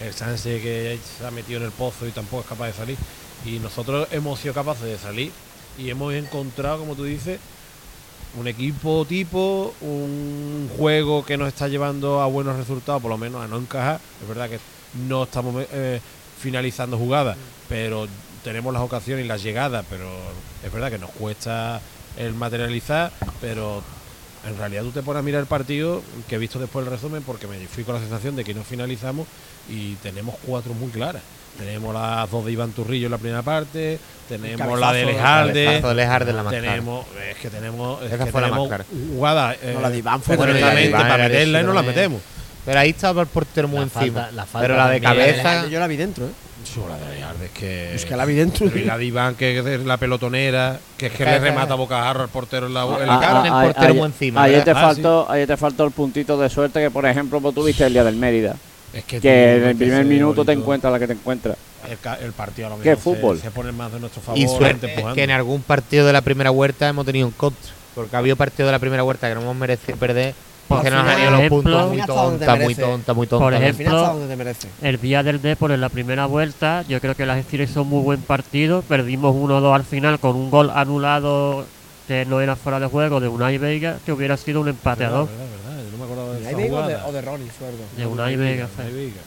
el Sanse que se ha metido en el pozo y tampoco es capaz de salir. Y nosotros hemos sido capaces de salir y hemos encontrado, como tú dices, un equipo tipo, un juego que nos está llevando a buenos resultados, por lo menos a no encajar. Es verdad que no estamos eh, finalizando jugadas, pero tenemos las ocasiones y las llegadas, pero es verdad que nos cuesta el materializar, pero en realidad tú te pones a mirar el partido, que he visto después el resumen, porque me fui con la sensación de que no finalizamos y tenemos cuatro muy claras. Tenemos las dos de Iván Turrillo en la primera parte, tenemos la de Lejalde, Cabezazo de Lejarde la más tenemos, es que tenemos, es Esa que fue la más jugadas eh, No, la de Iván fue correctamente tremenda. para meterla y no la metemos. Pero ahí estaba el portero muy La encima. falta- la falta Pero la de cabeza. Yo la vi dentro, ¿eh? Yo, la de Lejalde es que. Es que la vi dentro. Y la de Iván, que es la pelotonera, que es que le remata bocajarro al portero en la, en Ah, la cara. el ah, portero ah, muy encima, Ayer te. Ah, faltó, ayer te faltó el puntito de suerte que, por ejemplo, pues, tuviste el día del Mérida. Es que, en el primer minuto te encuentras la que te encuentras. El, partido a lo ¿Qué mejor se- fútbol? Se, pone más de nuestro favor. Y suerte empujando. que en algún partido de la primera vuelta hemos tenido un contra. Porque ha habido partidos de la primera vuelta que no hemos merecido perder. Por Porque nos han ejemplo, ido los puntos muy tonta, muy tonta, muy Por tonta. Al ejemplo. El día del Depor en la primera vuelta, yo creo que las hizo un muy buen partido. Perdimos 1-2 al final con un gol anulado que no era fuera de juego de Unai Veiga, que hubiera sido un empate a Verdad, dos. verdad, verdad, yo no me acordaba de ¿De esa Veiga o de, jugada. o de Ronnie, sueldo? De Unai. Unai Veiga.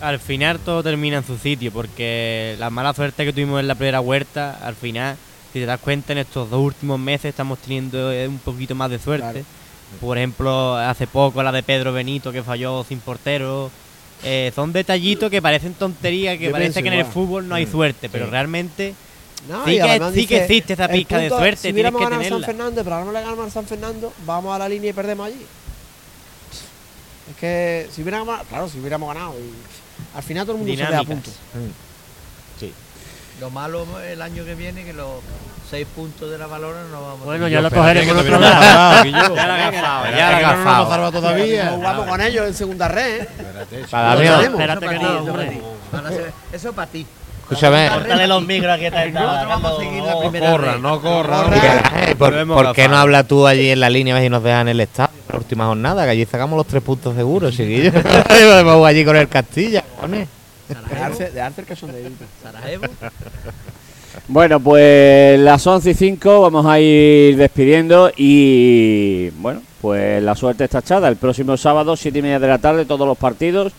Al final todo termina en su sitio, porque la mala suerte que tuvimos en la primera huerta, al final, si te das cuenta, en estos dos últimos meses estamos teniendo eh, un poquito más de suerte. Claro. Por ejemplo, hace poco la de Pedro Benito que falló sin portero. Eh, son detallitos que parecen tonterías, que Yo parece pienso que en el fútbol no hay suerte, pero realmente No, Sí que- sí que dice, existe esa pizca de suerte, Si hubiéramos que ganado San. Fernando, pero ahora no le ganamos a San Fernando, vamos a la línea y perdemos allí. Es que si hubiéramos, claro, si hubiéramos ganado, y al final todo el mundo se queda a Dinámicas. punto. Lo malo el año que viene que los seis puntos de la valora no vamos Bueno, a ya lo cogeremos en otro lado. Ya la ha gafado, Espérate, ya la ha que no todavía. Jugamos con ellos en segunda red, ¿eh? Espérate, Para Lo mí. Espérate que no, eso hombre. Eso para ti. Escúchame. Córtale los micros aquí está. Nosotros vamos a seguir la No primera corra, no corra. corra. no corra. Eh, ¿Por, qué no hablas tú allí en la línea si nos dejan el estadio en la última jornada? Que allí sacamos los tres puntos seguros, chiquillos. Podemos jugar allí con el Castilla, cojones. El. Sarajevo. Bueno, pues las 11 y 5 vamos a ir despidiendo y bueno, pues la suerte está echada. El próximo sábado, 7 y media de la tarde, todos los partidos.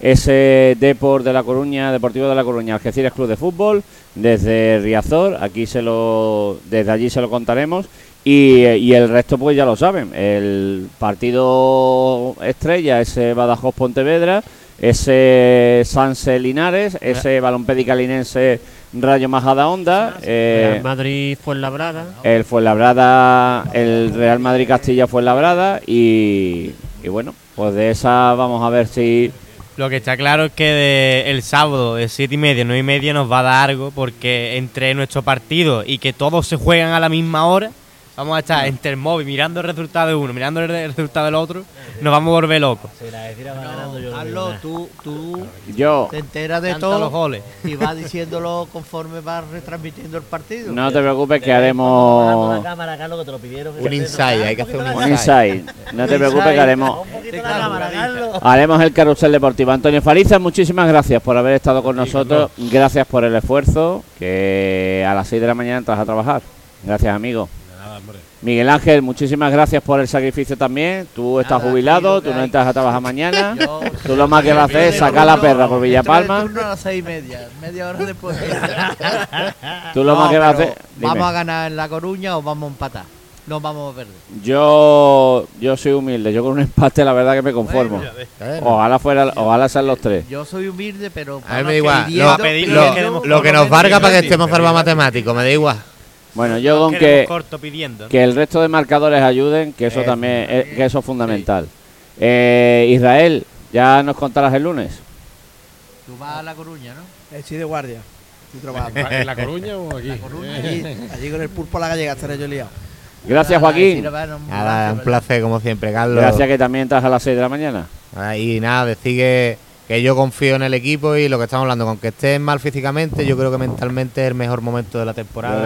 Ese Deport de La Coruña, Deportivo de La Coruña, Algeciras Club de Fútbol, desde Riazor, aquí se lo, desde allí se lo contaremos. Y, y el resto pues ya lo saben, el partido estrella, ese Badajoz Pontevedra, ese Sanse Linares, ese Balompédica Linense Rayo Majada Onda, eh, Real Madrid fue labrada. el Fuenlabrada, el Real Madrid Castilla Fuenlabrada y, y bueno, pues de esa vamos a ver si Lo que está claro es que de- el sábado de 7 y media, 9 y media nos va a dar algo porque entre nuestro partido y que todos se juegan a la misma hora, vamos a estar entre el móvil mirando el resultado de uno, mirando el resultado del otro, nos vamos a volver locos. La ganando, yo nada. tú, tú yo te enteras de Canta los todo goles. y vas diciéndolo conforme vas retransmitiendo el partido. no te preocupes que haremos la cámara, Carlos, que te lo pidieron. que Un insight, hay que hacer un un insight. No te preocupes que haremos Un poquito la cámara, Carlos. haremos el carrusel deportivo. Antonio Fariza, muchísimas gracias por haber estado con nosotros. Gracias por el esfuerzo. Que a las 6 de la mañana entras a trabajar. Gracias, amigo. Miguel Ángel, muchísimas gracias por el sacrificio también. Tú estás Nada, jubilado, tú no entras a trabajar mañana. Yo- Tú lo más que vas a hacer es sacar la perra por Villapalma. Turno a las seis y media, media hora después. Tú lo No, más que vas a hacer. dime. ¿Vamos a ganar en La Coruña o vamos a empatar? No vamos a perder. Yo, yo soy humilde. Yo con un empate, la verdad que me conformo. Bueno. Ojalá fuera, ojalá sean los tres. Yo soy humilde, pero. A mí me da igual. pidiendo- Lo, que quedemos lo que nos valga para que estemos salvados matemáticos, me da igual. Bueno, yo con que, corto pidiendo. que el resto de marcadores ayuden, que eso Eso. también es, que eso es fundamental. Eh, Israel, ya nos contarás el lunes. Tú vas a La Coruña, ¿no? Estoy de guardia. Estoy trabajando. ¿En La Coruña o aquí? La Coruña. allí, allí con el pulpo a la gallega estaré yo liado. Gracias, Nada, Joaquín. un placer como siempre, Carlos. Gracias que también estás a las 6 de la mañana. Ah, Y nada, decir que, que yo confío en el equipo y lo que estamos hablando, con que estés mal físicamente, yo creo que mentalmente es el mejor momento de la temporada.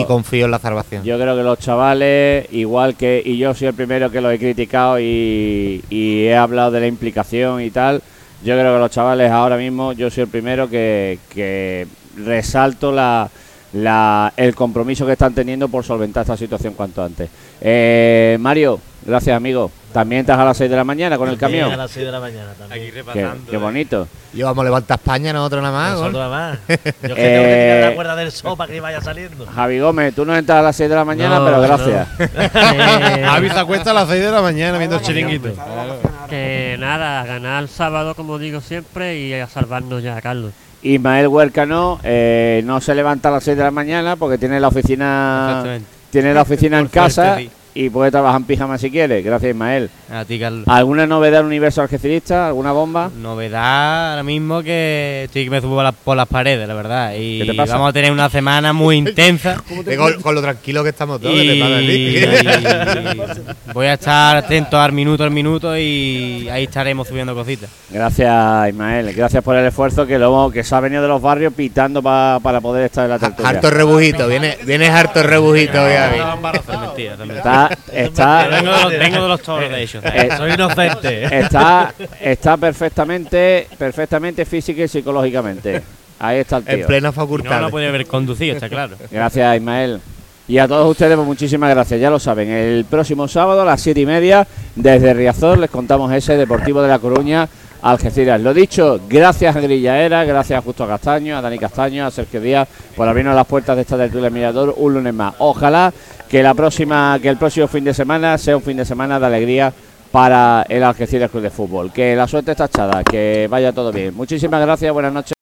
Y confío en la salvación. Yo creo que los chavales, igual que, y yo soy el primero que lo he criticado y, y he hablado de la implicación y tal, yo creo que los chavales ahora mismo, yo soy el primero que, que resalto la, la- el compromiso que están teniendo por solventar esta situación cuanto antes. Eh, Mario, gracias amigo. También estás a las 6 de la mañana con el camión. A las 6 de la mañana también. Aquí Qué, repasando. qué bonito. Yo vamos a levantar España, nosotros nada más. Nosotros nada más. Yo es que tengo que tirar Eh, la cuerda del sopa que vaya saliendo. Javi Gómez, tú no entras a las 6 de la mañana, No, pero no. gracias. Eh, Javi se acuesta a las 6 de la mañana viendo el chiringuito. que nada, a ganar el sábado, como digo siempre, y a salvarnos ya, Carlos. Ismael Huercano eh, no se levanta a las 6 de la mañana porque tiene la oficina Exactamente. tiene la oficina en casa sí. Y puede trabajar en pijama si quiere. Gracias, Ismael. A ti, Carlos. ¿Alguna novedad en Universo Algecirista? ¿Alguna bomba? Novedad ahora mismo que estoy que me subo por las, por las paredes, la verdad. Y ¿Qué te pasa? vamos a tener una semana muy intensa. Con, con lo tranquilo que estamos todos. y ¿qué te pasa a ti? voy a estar atento al minuto al minuto y ahí estaremos subiendo cositas. Gracias, Ismael. Gracias por el esfuerzo que luego que se ha venido de los barrios pitando pa- para poder estar en la tertulia. harto rebujito, viene, vienes harto rebujito mentira, es mentira. Está, está, Vengo de los, vengo de los toros, de hecho. eh, Soy inocente. está, está perfectamente, perfectamente física y psicológicamente. Ahí está el En tío. plena Y no facultad. lo puede haber conducido, está claro. Gracias, Ismael. Y a todos ustedes, pues muchísimas gracias. Ya lo saben, el próximo sábado a las siete y media, desde Riazor, les contamos ese Deportivo de La Coruña, Algeciras. Lo dicho, gracias a Grillaera, gracias a Justo Castaño, a Dani Castaño, a Sergio Díaz, por abrirnos las puertas de esta tertulia Mirador un lunes más. Ojalá que la próxima, que el próximo fin de semana sea un fin de semana de alegría para el Algeciras Club de Fútbol. Que la suerte está echada, que vaya todo bien. Muchísimas gracias, buenas noches.